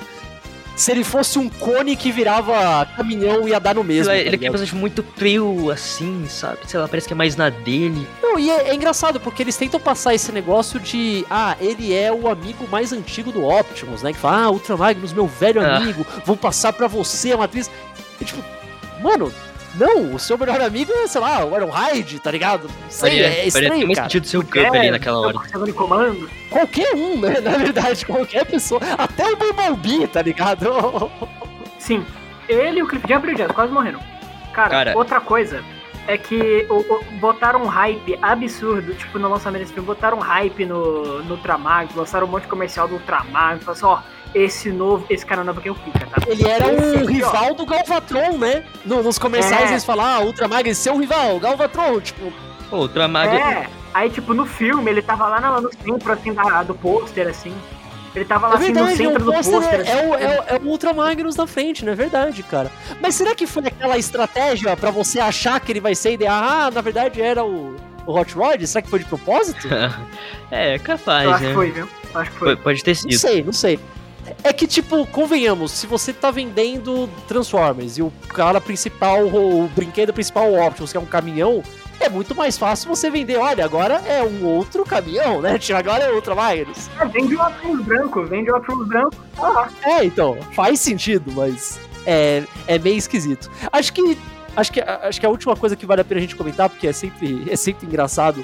Se ele fosse um cone que virava caminhão, ia dar no mesmo. Lá, tá ele é ligado? personagem muito frio, assim, sabe? Sei lá, parece que é mais na dele. Não, e é, é engraçado, porque eles tentam passar esse negócio de. Ah, ele é o amigo mais antigo do Optimus, né? Que fala, ah, Ultra Magnus, meu velho Ah. amigo, vou passar pra você a matriz. E tipo, mano, não, o seu melhor amigo é, sei lá, o Ironhide, tá ligado? Não sei, Faria- é faria estranho, cara. sentido ser o Cup ali naquela hora. É, Segundo em comando. Qualquer um, né? Na verdade, qualquer pessoa. Até o Bumblebee, tá ligado? Sim, ele e o Cliff Jumper e o Jazz quase morreram. Cara, Cara. outra coisa é que o- o- botaram um hype absurdo, tipo, no lançamento desse filme, botaram um hype no, no lançaram um monte de comercial do Ultramagnus, falaram assim, ó, esse novo, esse cara novo aqui é o Pica, tá? Ele era Esse o ó. rival do Galvatron, né? No- nos comerciais É. eles falam, ah, Ultra Magnus, seu rival, Galvatron. Tipo, Pô, o Tramag. É, aí tipo, no filme, ele tava lá no, no centro, assim, da- do pôster, assim. Ele tava lá, É assim, no verdade, centro o do pôster é, é o, é, o- é o Ultra Magnus da frente, não é verdade, cara? Mas será que foi aquela estratégia pra você achar que ele vai ser ideia? Ah, na verdade era o, o Hot Rod? Será que foi de propósito? é, Eu capaz, acho né? que foi, viu? Eu acho que foi. Pode- Pode ter Não sido. sei, não sei. É que, tipo, convenhamos, se você tá vendendo Transformers e o cara principal, o brinquedo principal, o Optimus, que é um caminhão, é muito mais fácil você vender, olha, agora é um outro caminhão, né? Agora é Ultra Magnus. É, vende o óculos branco, vende o óculos branco. lá. É, então, faz sentido, mas é, é meio esquisito. Acho que, acho, que, acho que a última coisa que vale a pena a gente comentar, porque é sempre, é sempre engraçado,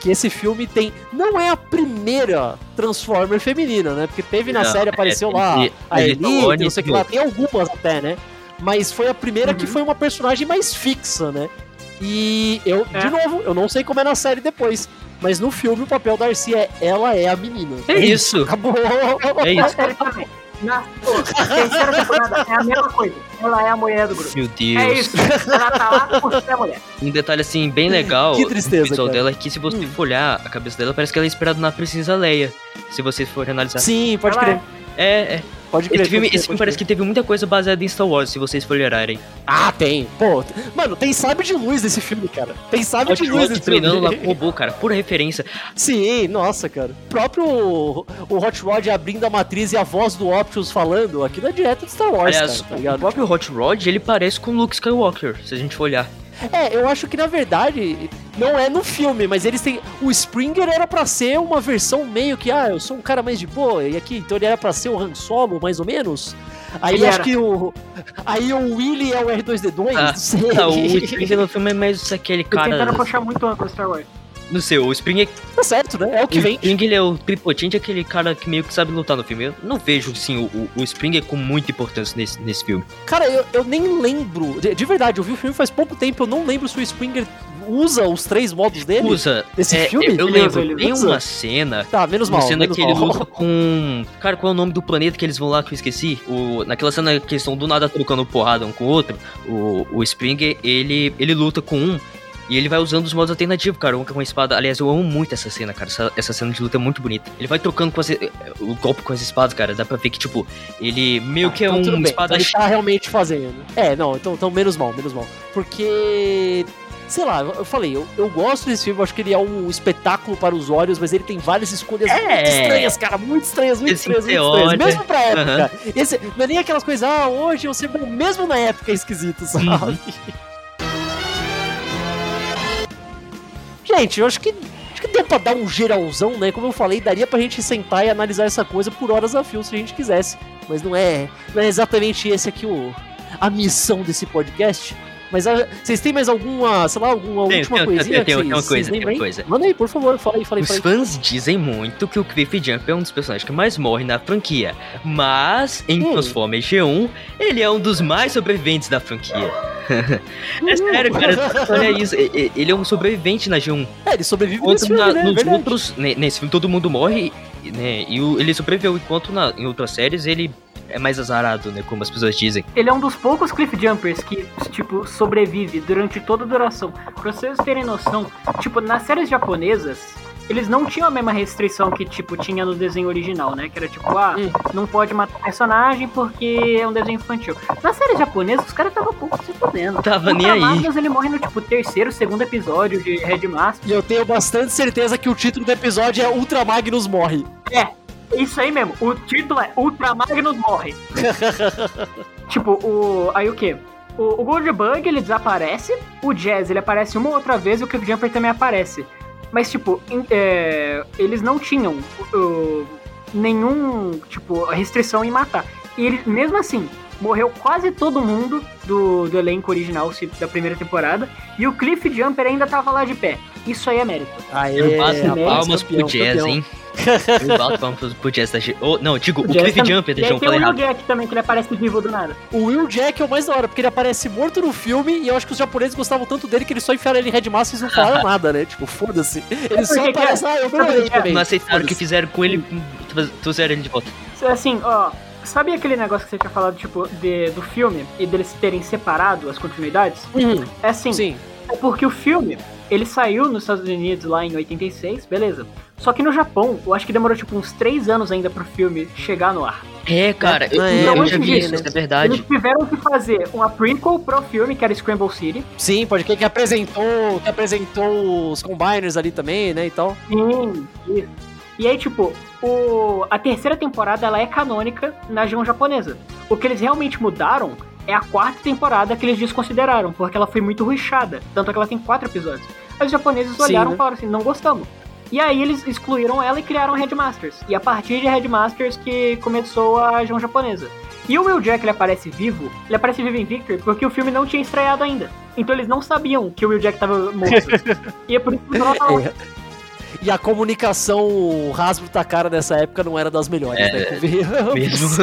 que esse filme tem. Não é a primeira Transformer feminina, né? Porque teve na Não, série, é, apareceu tem lá que- a Elite, não sei o que lá, tem algumas até, né? Mas foi a primeira que Uhum. foi uma personagem mais fixa, né? E eu, É. de novo, eu não sei como é na série depois. Mas no filme o papel da Arcia é ela é a menina. É isso. Acabou. É Na isso. Na pô, terceira temporada é a mesma coisa. Ela é a mulher do grupo. Meu Deus. É isso. Ela tá lá por ser a mulher. Um detalhe assim, bem legal Que tristeza, do visual cara. dela é que se você Hum. for olhar a cabeça dela, parece que ela é inspirada na Princesa Leia. Se vocês forem analisar. Sim, pode Ela crer. É, é. Pode crer. Esse filme, esse filme parece que teve muita coisa baseada em Star Wars, se vocês for olharem. Ah, tem. Pô, mano, tem sabre de luz nesse filme, cara. Tem sabre de luz nesse treinando lá filme. com o robô, cara. Pura referência. Sim, nossa, cara. O próprio o Hot Rod abrindo a matriz e a voz do Optimus falando, aquilo é direto de Star Wars, Aliás, cara, tá o próprio Hot Rod, ele parece com o Luke Skywalker, se a gente for olhar. É, eu acho que na verdade não é no filme, mas eles têm. O Springer era pra ser uma versão meio que, ah, eu sou um cara mais de boa, e aqui, então ele era pra ser o Han Solo, mais ou menos. Aí Ele acho era. que o. Aí o Willy é o R2D2, Ah, não sei. O Springer no filme é mais aquele Tô tentando cara. puxar muito ângulo Star Wars. Não sei, o Springer, Tá certo, né? É o que o vem. Springer ele é o tripotente, aquele cara que meio que sabe lutar no filme. Eu não vejo, assim, o, o- o Springer com muita importância nesse, nesse filme. Cara, eu, eu nem lembro. De, de verdade, eu vi o filme faz pouco tempo, eu não lembro se o Springer usa os três modos dele. Usa. Desse é, filme? Eu, lembro, ele tem usa. uma cena. Tá, menos Uma mal. cena menos que ele luta com. Cara, qual é o nome do planeta que eles vão lá que eu esqueci? O... Naquela cena que eles estão do nada trocando porrada um com o outro, o, o Springer, ele, ele luta com um. E ele vai usando os modos alternativos, cara. Um com a espada. Aliás, eu amo muito essa cena, cara. Essa, essa cena de luta é muito bonita. Ele vai trocando com as, o golpe com as espadas, cara. Dá pra ver que, tipo, ele meio que é Então, tudo um espada então ele tá realmente fazendo. É, não, então, então menos mal, menos mal. Porque sei lá, eu falei, eu, eu gosto desse filme, acho que ele é um espetáculo para os olhos, mas ele tem várias escolhas É. muito estranhas, cara, muito estranhas, muito Esse estranhas, muito estranhas. Mesmo pra época. Esse, não é nem aquelas coisas, ah, hoje eu sei, mesmo na época é esquisito, sabe? Uhum. Gente, eu acho que. Acho que deu pra dar um geralzão, né? Como eu falei, daria pra gente sentar e analisar essa coisa por horas a fio se a gente quisesse. Mas não é, não é exatamente esse aqui o, a missão desse podcast. Mas ah, vocês têm mais alguma, sei lá, alguma Tenho, última tenho, coisinha? vocês- tenho uma coisa, aí? uma coisa. Manda aí, por favor, fala aí, fala aí, Os fala aí. fãs dizem muito que o Cliff Jump é um dos personagens que mais morre na franquia. Mas, em Hum. Transformers G1, ele é um dos mais sobreviventes da franquia. é sério, cara. Olha isso. e- e- Ele é um sobrevivente na G1. É, ele sobrevive Enquanto nesse filme, na- né? nos Verdade. outros. ne- Nesse filme todo mundo morre, né? E ele sobreviveu. Enquanto na- em outras séries ele é mais azarado, né? Como as pessoas dizem. Ele é um dos poucos Cliff Jumpers que, tipo, sobrevive durante toda a duração. Pra vocês terem noção, tipo, nas séries japonesas, eles não tinham a mesma restrição que, tipo, tinha no desenho original, né? Que era tipo, ah, Hum. não pode matar personagem porque é um desenho infantil. Na série japonesa, os caras estavam pouco se fudendo. Tava O nem aí. Magnus, ele morre no, tipo, terceiro, segundo episódio de Headmaster. E eu tenho bastante certeza que o título do episódio é Ultra Magnus Morre. É, isso aí mesmo. O título é Ultra Magnus morre. tipo, o. Aí o quê? O, o Goldbug ele desaparece, o Jazz ele aparece uma ou outra vez e o Cliff Jumper também aparece. Mas, tipo, em- é, eles não tinham uh, nenhum, tipo, restrição em matar. E ele, mesmo assim, morreu quase todo mundo do, do elenco original da primeira temporada. E o Cliff Jumper ainda tava lá de pé. Isso aí é mérito. Aê, Eu bato palmas campeão, pro Jazz, campeão. hein? Eu bato palmas pro Jazz da G. Oh, não, digo, o, Jazz Cliff também. Jumper, aí eu tem o Will errado. Jack também, que ele aparece vivo do nada. O Will Jack é o mais da hora, porque ele aparece morto no filme e eu acho que os japoneses gostavam tanto dele que eles só enfiaram ele em Headmaster e não falaram nada, né? Tipo, foda-se. Ele só porque que aparece, ah, eu é? Não aceitaram o que fizeram com ele, trouxeram ele de volta. Assim, ó, sabe aquele negócio que você tinha falado, tipo, de, do filme e deles terem separado as continuidades? Uhum, É assim, sim. é porque o filme, ele saiu nos Estados Unidos lá em 86, beleza. Só que no Japão, eu acho que demorou tipo uns 3 anos ainda pro filme chegar no ar. É, cara, eu, É, eu eu já vi né? isso é verdade. Eles tiveram que fazer uma prequel pro filme, que era Scramble City. Sim, pode crer que apresentou, que apresentou os combiners ali também, né, e tal. Sim, isso. E aí, tipo, o, a terceira temporada ela é canônica na região japonesa. O que eles realmente mudaram é a quarta temporada que eles desconsideraram, porque ela foi muito ruixada. Tanto que ela tem quatro episódios. Aí os japoneses Sim, olharam né? e falaram assim, não gostamos. E aí eles excluíram ela e criaram Headmasters. E a partir de Headmasters que começou a região japonesa. E o Will Jack ele aparece vivo, ele aparece vivo em Victor porque o filme não tinha estreado ainda. Então eles não sabiam que o Will Jack tava morto. e é por isso que ela tá lá. É. E a comunicação Hasbro Takara nessa época não era das melhores, É, né? Mesmo.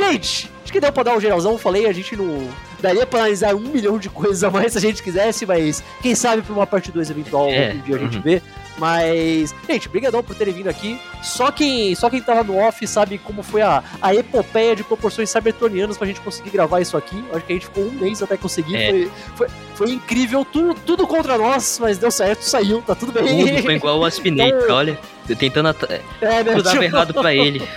Gente, acho que deu pra dar um geralzão, falei, a gente não. Daria pra analisar um milhão de coisas a mais se a gente quisesse, mas quem sabe pra uma parte 2 eventual É, um dia a gente uhum. vê. Mas, gente, brigadão por terem vindo aqui. Só quem, só quem tava no off sabe como foi a, a epopeia de proporções cybertronianas pra gente conseguir gravar isso aqui. Acho que a gente ficou um mês até conseguir. É. Foi, foi, foi incrível, tudo, tudo contra nós, mas deu certo, saiu, tá tudo bem. Tudo foi igual o Aspinator, olha. Tentando É, né, tipo- errado pra ele.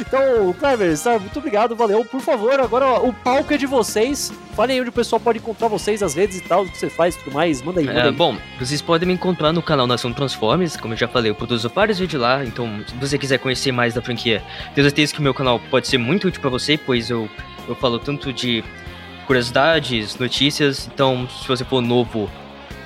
Então, Clever, sabe, muito obrigado, valeu. Por favor, agora o palco é de vocês. Falem aí onde o pessoal pode encontrar vocês, as redes e tal, o que você faz e tudo mais. Manda aí, manda É, aí. bom, vocês podem me encontrar no canal Nação Transformers, como eu já falei, eu produzo vários vídeos lá, então se você quiser conhecer mais da franquia, tenho certeza que o meu canal pode ser muito útil pra você, pois eu, eu falo tanto de curiosidades, notícias, então se você for novo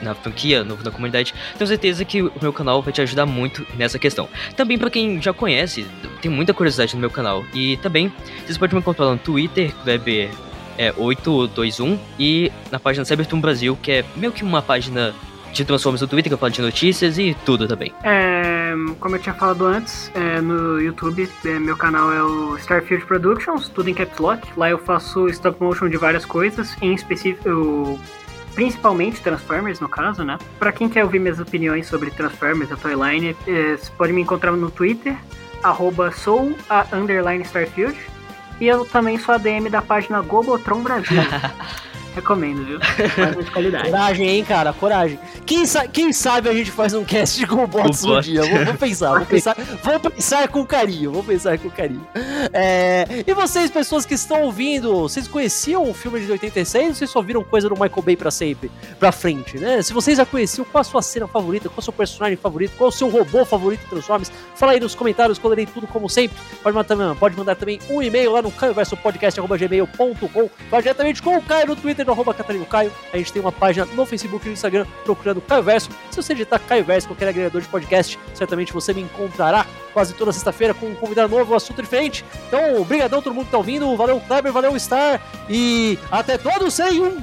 na franquia, novo na comunidade, tenho certeza que o meu canal vai te ajudar muito nessa questão. Também pra quem já conhece, tem muita curiosidade no meu canal, e também vocês podem me encontrar no Twitter, Web é 821 e na página Cybertoon Brasil, que é meio que uma página de Transformers no Twitter, que eu falo de notícias e tudo também. É, como eu tinha falado antes, é, no YouTube, é, meu canal é o Starfield Productions, tudo em caps lock. Lá eu faço stop motion de várias coisas, em específico, eu- principalmente Transformers, no caso, né? Pra quem quer ouvir minhas opiniões sobre Transformers, a Toyline, é, pode me encontrar no Twitter, arroba sou a underline Starfield. E eu também sou a DM da página Globotron Brasil. Recomendo, viu? Quadrinhos de qualidade. Coragem, hein, cara, coragem. Quem, sa quem sabe a gente faz um cast com bots um dia. Vou, vou, pensar, vou pensar, vou pensar com carinho, vou pensar com carinho. É, e vocês, pessoas que estão ouvindo, vocês conheciam o filme de 86 ou vocês só viram coisa do Michael Bay pra sempre, pra frente, né? Se vocês já conheciam, qual a sua cena favorita, qual o seu personagem favorito, qual o seu robô favorito em Transformers, fala aí nos comentários, escolherei tudo como sempre. Pode mandar, pode mandar também um e-mail lá no caioversopodcast.gmail.com, vai diretamente com o Caio no Twitter, no arroba Catarino Caio. A gente tem uma página no Facebook e no Instagram procurando Caio Verso. Se você digitar Caio Verso, qualquer agregador de podcast, certamente você me encontrará quase toda sexta-feira com um convidado novo, um assunto diferente. Então, obrigadão todo mundo que tá ouvindo. Valeu, Kleber, valeu, Star. E até todos sem um.